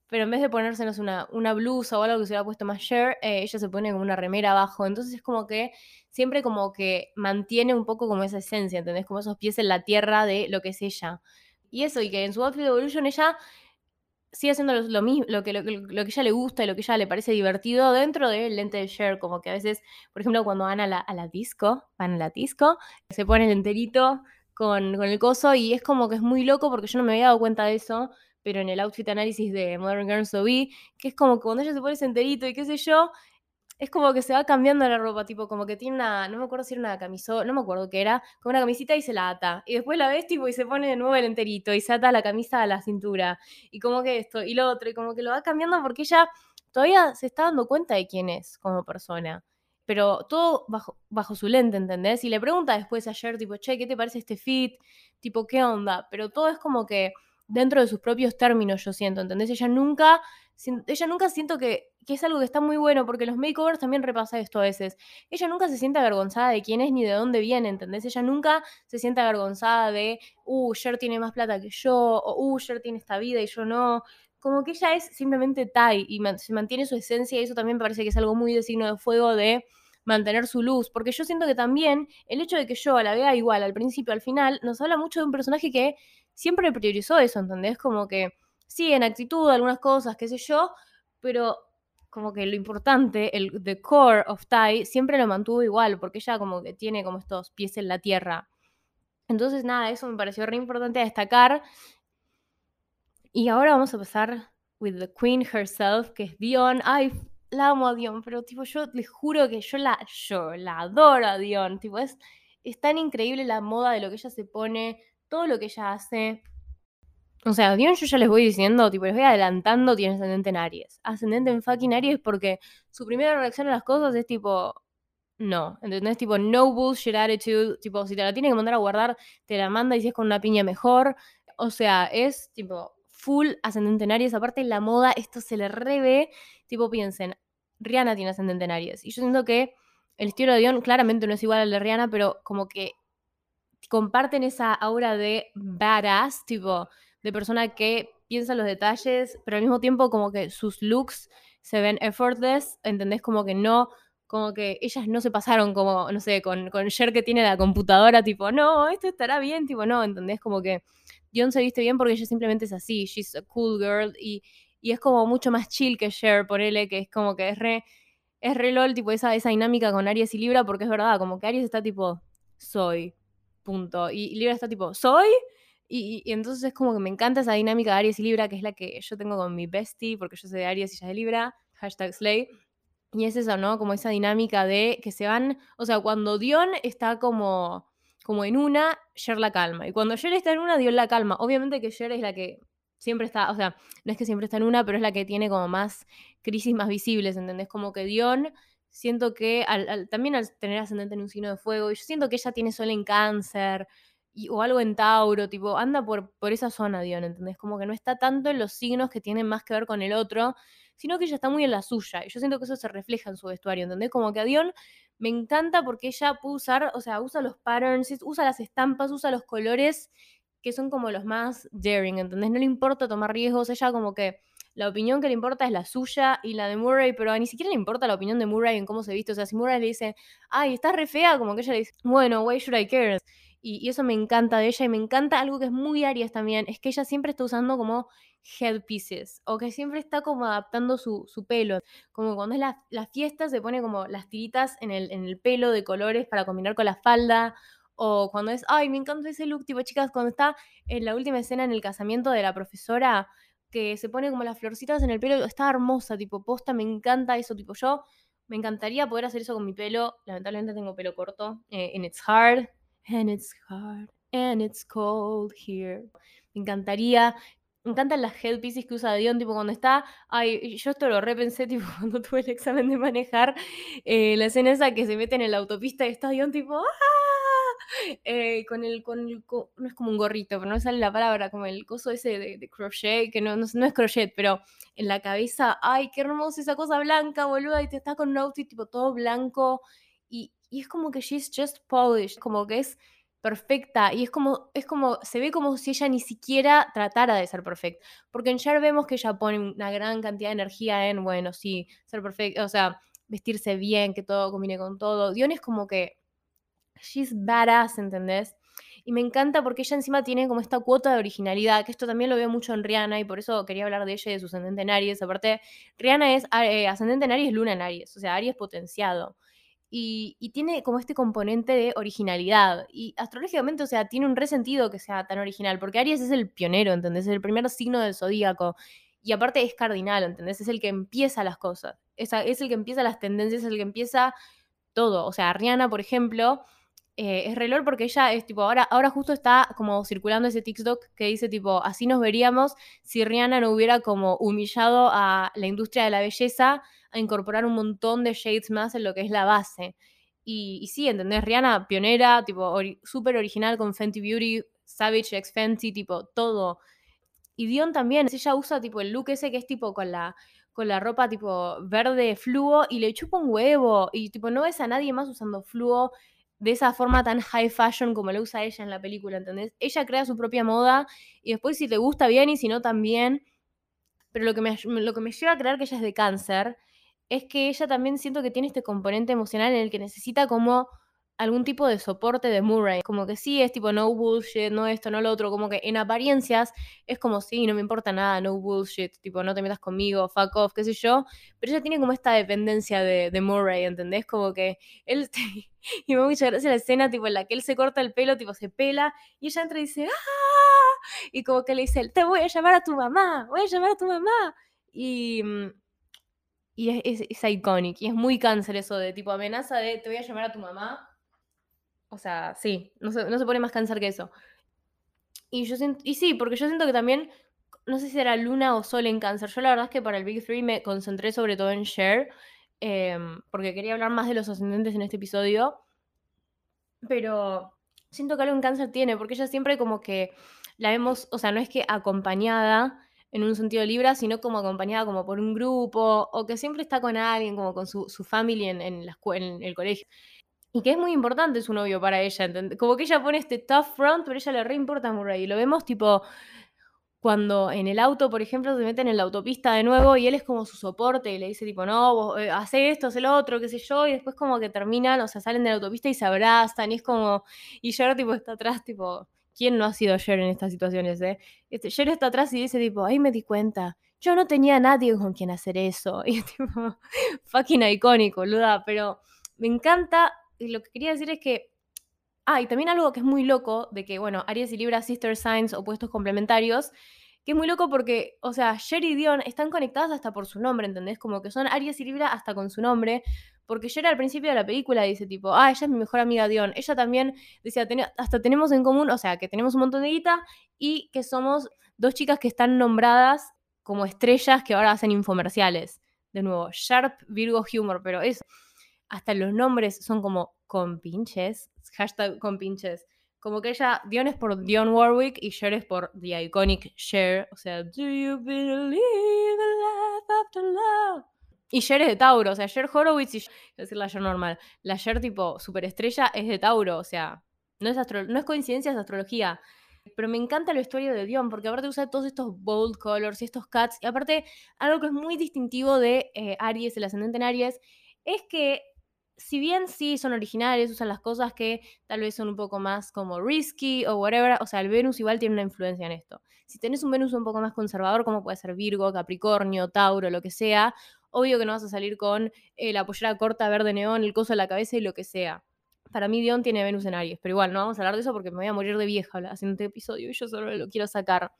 pero en vez de ponérsenos una, una blusa o algo que se hubiera puesto más Cher, ella se pone como una remera abajo. Entonces es como que siempre como que mantiene un poco como esa esencia, ¿entendés? Como esos pies en la tierra de lo que es ella. Y eso, y que en su Outfit Evolution ella sigue haciendo lo, mismo, lo que, lo, que ella le gusta y lo que ella le parece divertido dentro del lente de Cher, como que a veces, por ejemplo, cuando van a la, a la disco, van a la disco, se pone el enterito con, con el coso y es como que es muy loco porque yo no me había dado cuenta de eso, pero en el outfit análisis de Modern Girls lo vi, que es como que cuando ella se pone ese enterito y qué sé yo, es como que se va cambiando la ropa, tipo, como que tiene una, no me acuerdo si era una camiseta, no me acuerdo qué era, con una camisita y se la ata. Y después la ves, tipo, y se pone de nuevo el enterito y se ata la camisa a la cintura. Y como que esto y lo otro, y como que lo va cambiando porque ella todavía se está dando cuenta de quién es como persona. Pero todo bajo, bajo su lente, ¿entendés? Y le pregunta después ayer, tipo, che, ¿qué te parece este fit? Tipo, ¿qué onda? Pero todo es como que dentro de sus propios términos, yo siento, ¿entendés? Ella nunca, ella nunca siento que, que es algo que está muy bueno, porque los makeovers también repasa esto a veces. Ella nunca se siente avergonzada de quién es ni de dónde viene, ¿entendés? Ella nunca se siente avergonzada de, uh, Cher tiene más plata que yo, o uh, Cher tiene esta vida y yo no. Como que ella es simplemente Tai y se mantiene su esencia y eso también parece que es algo muy de signo de fuego de mantener su luz, porque yo siento que también el hecho de que yo la vea igual al principio, al final, nos habla mucho de un personaje que siempre priorizó eso, ¿entendés? Como que sí, en actitud, algunas cosas, qué sé yo, pero como que lo importante, el the core of Tai, siempre lo mantuvo igual, porque ella como que tiene como estos pies en la tierra. Entonces, nada, eso me pareció re importante destacar. Y ahora vamos a pasar with the queen herself, que es Dion. Ay, la amo a Dion, pero tipo, yo les juro que yo la, yo la adoro a Dion. Tipo, es, es tan increíble la moda de lo que ella se pone, todo lo que ella hace. O sea, Dion yo ya les voy diciendo, tipo, les voy adelantando, tiene ascendente en Aries. Ascendente en fucking Aries porque su primera reacción a las cosas es tipo, no, ¿entendés? Tipo, no bullshit attitude, tipo, si te la tiene que mandar a guardar, te la manda y si es con una piña mejor. O sea, es tipo full ascendente en Aries. Aparte, la moda, esto se le revé. Tipo, piensen, Rihanna tiene ascendente en Aries. Y yo siento que el estilo de Dion claramente no es igual al de Rihanna, pero como que comparten esa aura de badass, tipo, de persona que piensa los detalles, pero al mismo tiempo como que sus looks se ven effortless, ¿entendés? Como que no, como que ellas no se pasaron como, no sé, con, con Cher que tiene la computadora, tipo, no, esto estará bien, tipo, no, ¿entendés? Como que Dion se viste bien porque ella simplemente es así, she's a cool girl y, y es como mucho más chill que Cher, ponele, que es como que es re, es re lol, tipo, esa, esa dinámica con Aries y Libra, porque es verdad, como que Aries está tipo, soy, punto. Y Libra está tipo, ¿soy? Y, entonces es como que me encanta esa dinámica de Aries y Libra, que es la que yo tengo con mi bestie, porque yo soy de Aries y ella de Libra. hashtag Slay. Y es eso, ¿no? Como esa dinámica de que se van, o sea, cuando Dion está como, como en una, Cher la calma. Y cuando Cher está en una, Dion la calma. Obviamente que Cher es la que siempre está, o sea, no es que siempre está en una, pero es la que tiene como más crisis más visibles, ¿entendés? Como que Dion, siento que también al tener ascendente en un signo de fuego, yo siento que ella tiene sol en cáncer, o algo en Tauro, tipo, anda por, por esa zona, Dion, ¿entendés? Como que no está tanto en los signos que tienen más que ver con el otro, sino que ella está muy en la suya. Y yo siento que eso se refleja en su vestuario, ¿entendés? Como que a Dion me encanta porque ella puede usar, o sea, usa los patterns, usa las estampas, usa los colores que son como los más daring, ¿entendés? No le importa tomar riesgos, ella como que la opinión que le importa es la suya y la de Murray, pero ni siquiera le importa la opinión de Murray en cómo se viste. O sea, si Murray le dice, ay, estás re fea, como que ella le dice, bueno, why should I care? Y, eso me encanta de ella y me encanta algo que es muy Aries también, es que ella siempre está usando como headpieces o que siempre está como adaptando su, pelo. Como cuando es la, la, fiesta se pone como las tiritas en el, en el pelo de colores para combinar con la falda o cuando es, ay, me encanta ese look, tipo, chicas, cuando está en la última escena en el casamiento de la profesora, que se pone como las florcitas en el pelo, está hermosa, tipo, posta, me encanta eso, tipo, yo me encantaría poder hacer eso con mi pelo, lamentablemente tengo pelo corto, eh, and it's hard, and it's hard, and it's cold here. Me encantaría, me encantan las headpieces que usa Dion, tipo cuando está, ay, yo esto lo repensé, *laughs* tipo cuando tuve el examen de manejar, eh, la escena esa que se mete en la autopista y está Dion tipo, ¡ah! Eh, con el, con no es como un gorrito, pero no sale la palabra, como el coso ese de, crochet, que no, no, es crochet, pero en la cabeza, ay, qué hermosa esa cosa blanca, boluda, y te está con un outfit tipo todo blanco, y, y es como que she's just polished, como que es perfecta y es como, es como, se ve como si ella ni siquiera tratara de ser perfecta. Porque en Cher vemos que ella pone una gran cantidad de energía en, bueno, sí, ser perfecta, o sea, vestirse bien, que todo combine con todo. Dion es como que she's badass, ¿entendés? Y me encanta porque ella encima tiene como esta cuota de originalidad, que esto también lo veo mucho en Rihanna y por eso quería hablar de ella y de su ascendente en Aries. Aparte, Rihanna es eh, ascendente en Aries, luna en Aries, o sea, Aries potenciado. Y, tiene como este componente de originalidad. Y astrológicamente, o sea, tiene un resentido que sea tan original, porque Aries es el pionero, ¿entendés? Es el primer signo del zodíaco. Y aparte es cardinal, ¿entendés? Es el que empieza las cosas. Es, es el que empieza las tendencias, es el que empieza todo. O sea, Rihanna, por ejemplo, eh, es reloj porque ella es tipo, ahora, ahora justo está como circulando ese TikTok que dice tipo, así nos veríamos si Rihanna no hubiera como humillado a la industria de la belleza a incorporar un montón de shades más en lo que es la base. Y, y sí, ¿entendés? Rihanna, pionera, tipo, súper original con Fenty Beauty, Savage X Fenty, tipo, todo. Y Dion también, ella usa tipo el look ese que es tipo con la, con la ropa tipo verde fluo y le chupa un huevo. Y tipo, no ves a nadie más usando fluo de esa forma tan high fashion como lo usa ella en la película, ¿entendés? Ella crea su propia moda y después si te gusta bien y si no también. Pero lo que me, lo que me lleva a creer que ella es de cáncer es que ella también siento que tiene este componente emocional en el que necesita como algún tipo de soporte de Murray. Como que sí, es tipo no bullshit, no esto, no lo otro. Como que en apariencias es como sí, no me importa nada, no bullshit, tipo no te metas conmigo, fuck off, qué sé yo. Pero ella tiene como esta dependencia de, Murray, ¿entendés? Como que él. *laughs* y me da mucha gracia la escena, tipo en la que él se corta el pelo, tipo se pela, y ella entra y dice ¡Ah! Y como que le dice, te voy a llamar a tu mamá, voy a llamar a tu mamá. Y. Mm, y es, es, iconic, y es muy cáncer eso de tipo amenaza de te voy a llamar a tu mamá o sea, sí, no se, no se pone más cáncer que eso. Y, yo y sí, porque yo siento que también, no sé si era luna o sol en cáncer. Yo la verdad es que para el Big Three me concentré sobre todo en Share, em, porque quería hablar más de los ascendentes en este episodio. Pero siento que algo en cáncer tiene, porque ella siempre como que la vemos, o sea, no es que acompañada en un sentido libre, sino como acompañada como por un grupo, o que siempre está con alguien, como con su, su familia en, en, la, en el colegio. Y que es muy importante su novio para ella, Como que ella pone este tough front, pero ella le re importa a lo vemos tipo cuando en el auto, por ejemplo, se meten en la autopista de nuevo y él es como su soporte y le dice tipo, no, vos, eh, hace esto, hace lo otro, qué sé yo, y después como que terminan, o sea, salen de la autopista y se abrazan y es como, y Jer tipo está atrás, tipo, ¿quién no ha sido Jer en estas situaciones, eh? Este, está atrás y dice tipo, ahí me di cuenta, yo no tenía nadie con quien hacer eso, *laughs* y tipo, fucking icónico, boluda, pero me encanta lo que quería decir es que. Ah, y también algo que es muy loco, de que, bueno, Aries y Libra, sister signs, opuestos complementarios, Que es muy loco porque, o sea, Cher y Dion están conectadas hasta por su nombre, ¿entendés? Como que son Aries y Libra hasta con su nombre. Porque Cher al principio de la película dice tipo, ah, ella es mi mejor amiga Dion. Ella también decía, hasta tenemos en común, o sea, que tenemos un montón de guita y que somos dos chicas que están nombradas como estrellas que ahora hacen infomerciales. De nuevo, Sharp Virgo Humor, pero es, hasta los nombres son como con pinches, hashtag con pinches. Como que ella, Dion es por Dion Warwick y Cher es por The Iconic Cher. O sea, Do you believe in life after love? Y Cher es de Tauro, o sea, Cher Horowitz y decir la Cher normal. La Cher tipo superestrella es de Tauro, o sea, no es, no es coincidencia, es astrología. Pero me encanta la historia de Dion, porque aparte usa todos estos bold colors y estos cuts. Y aparte, algo que es muy distintivo de eh, Aries, el ascendente en Aries, es que si bien sí son originales, usan las cosas que tal vez son un poco más como risky o whatever, o sea, el Venus igual tiene una influencia en esto. Si tenés un Venus un poco más conservador, como puede ser Virgo, Capricornio, Tauro, lo que sea, obvio que no vas a salir con eh, la pollera corta verde neón, el coso de la cabeza y lo que sea. Para mí Dion tiene Venus en Aries, pero igual no vamos a hablar de eso porque me voy a morir de vieja haciendo este episodio y yo solo lo quiero sacar.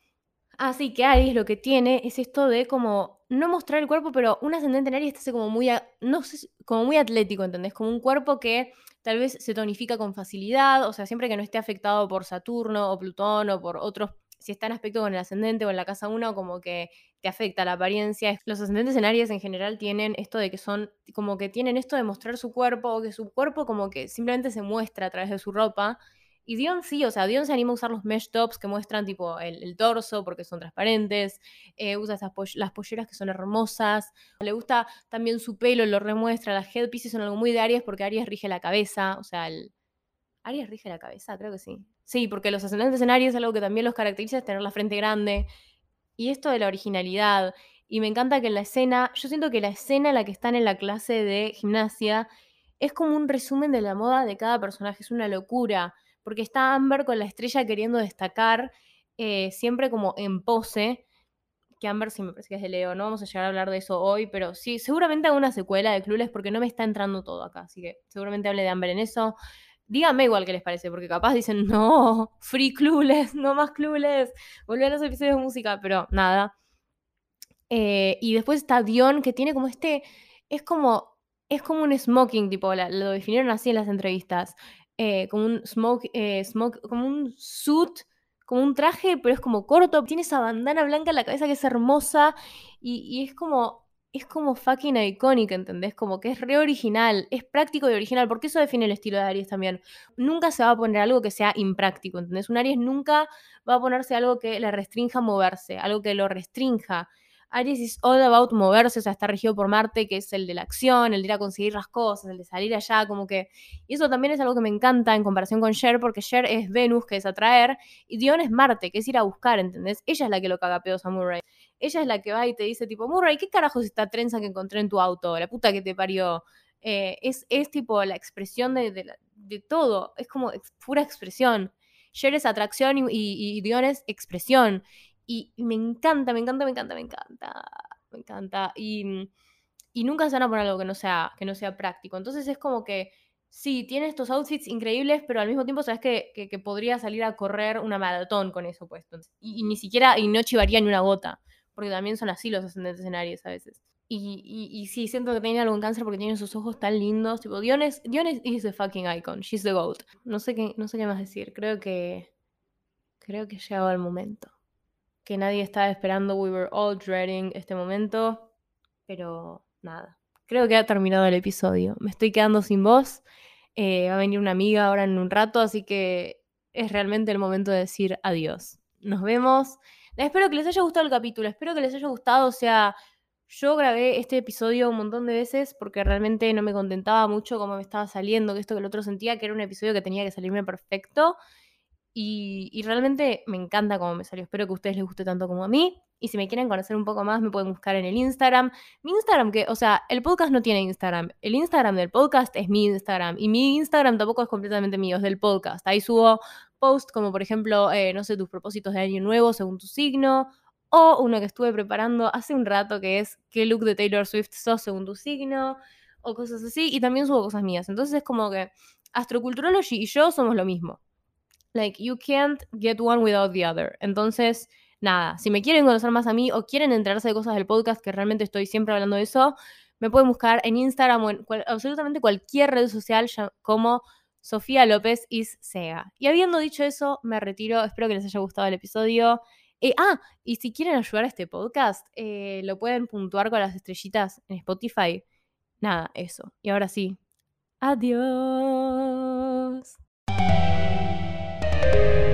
Así que Aries lo que tiene es esto de como no mostrar el cuerpo, pero un ascendente en Aries está como muy, no sé, como muy atlético, ¿entendés? Como un cuerpo que tal vez se tonifica con facilidad, o sea, siempre que no esté afectado por Saturno o Plutón o por otros, si está en aspecto con el ascendente o en la casa 1, como que te afecta la apariencia. Los ascendentes en Aries en general tienen esto de que son, como que tienen esto de mostrar su cuerpo, o que su cuerpo como que simplemente se muestra a través de su ropa. Y Dion sí, o sea, Dion se anima a usar los mesh tops que muestran tipo el, torso porque son transparentes, eh, usa esas las polleras que son hermosas, le gusta también su pelo, lo remuestra, las headpieces son algo muy de Aries porque Aries rige la cabeza, o sea, el... Aries rige la cabeza, creo que sí. Sí, porque los ascendentes en Aries algo que también los caracteriza es tener la frente grande, y esto de la originalidad. Y me encanta que en la escena, yo siento que la escena en la que están en la clase de gimnasia es como un resumen de la moda de cada personaje, es una locura, porque está Amber con la estrella queriendo destacar, eh, siempre como en pose, que Amber sí me parece que es de Leo, no vamos a llegar a hablar de eso hoy, pero sí, seguramente hago una secuela de Clueless porque no me está entrando todo acá, así que seguramente hable de Amber en eso. Díganme igual qué les parece, porque capaz dicen, *laughs* no, free clueless, no más clueless, volver a los episodios de música, pero nada. Eh, y después está Dion, que tiene como este, es como, es como un smoking, tipo, lo definieron así en las entrevistas, eh, como un smoke, eh, smoke, como un suit, como un traje, pero es como corto, tiene esa bandana blanca en la cabeza que es hermosa, y, es como, es como fucking icónica, ¿entendés? Como que es re original, es práctico y original, porque eso define el estilo de Aries también. Nunca se va a poner algo que sea impráctico, ¿entendés? Un Aries nunca va a ponerse algo que le restrinja moverse, algo que lo restrinja. Aries is all about moverse, o sea, está regido por Marte, que es el de la acción, el de ir a conseguir las cosas, el de salir allá, como que... Y eso también es algo que me encanta en comparación con Cher, porque Cher es Venus, que es atraer, y Dion es Marte, que es ir a buscar, ¿entendés? Ella es la que lo caga pedos a Murray. Ella es la que va y te dice tipo, Murray, ¿qué carajos esta trenza que encontré en tu auto? La puta que te parió. Eh, es, es tipo la expresión de, de, todo, es como pura expresión. Cher es atracción y, y Dion es expresión. Y, me encanta, me encanta, me encanta, me encanta. Me encanta. Y, y nunca se van a poner algo que no sea, que no sea práctico. Entonces es como que sí, tiene estos outfits increíbles, pero al mismo tiempo sabes que, que, podría salir a correr una maratón con eso puesto. Y, ni siquiera, y no chivaría ni una gota, porque también son así los ascendentes en Aries a veces. Y, y, sí, siento que tiene algún cáncer porque tiene sus ojos tan lindos. Tipo, Dion es, Dion is the fucking icon. She's the GOAT. No sé qué, no sé qué más decir. Creo que. Creo que ha llegado el momento que nadie estaba esperando. We were all dreading este momento. Pero nada. Creo que ha terminado el episodio. Me estoy quedando sin voz. Eh, va a venir una amiga ahora en un rato, así que es realmente el momento de decir adiós. Nos vemos. Espero que les haya gustado el capítulo. Espero que les haya gustado. O sea, yo grabé este episodio un montón de veces porque realmente no me contentaba mucho cómo me estaba saliendo, que esto que el otro sentía que era un episodio que tenía que salirme perfecto. Y, realmente me encanta cómo me salió. Espero que a ustedes les guste tanto como a mí. Y si me quieren conocer un poco más, me pueden buscar en el Instagram. Mi Instagram, que, o sea, el podcast no tiene Instagram. El Instagram del podcast es mi Instagram. Y mi Instagram tampoco es completamente mío, es del podcast. Ahí subo posts como, por ejemplo, eh, no sé, tus propósitos de año nuevo según tu signo. O uno que estuve preparando hace un rato, que es qué look de Taylor Swift sos según tu signo. O cosas así. Y también subo cosas mías. Entonces es como que Astroculturology y yo somos lo mismo. Like, you can't get one without the other. Entonces, nada, si me quieren conocer más a mí o quieren enterarse de cosas del podcast, que realmente estoy siempre hablando de eso, me pueden buscar en Instagram o en absolutamente cualquier red social como Sofía López is Sega. Y habiendo dicho eso, me retiro. Espero que les haya gustado el episodio. Eh, ah, y si quieren ayudar a este podcast, eh, lo pueden puntuar con las estrellitas en Spotify. Nada, eso. Y ahora sí. Adiós. thank you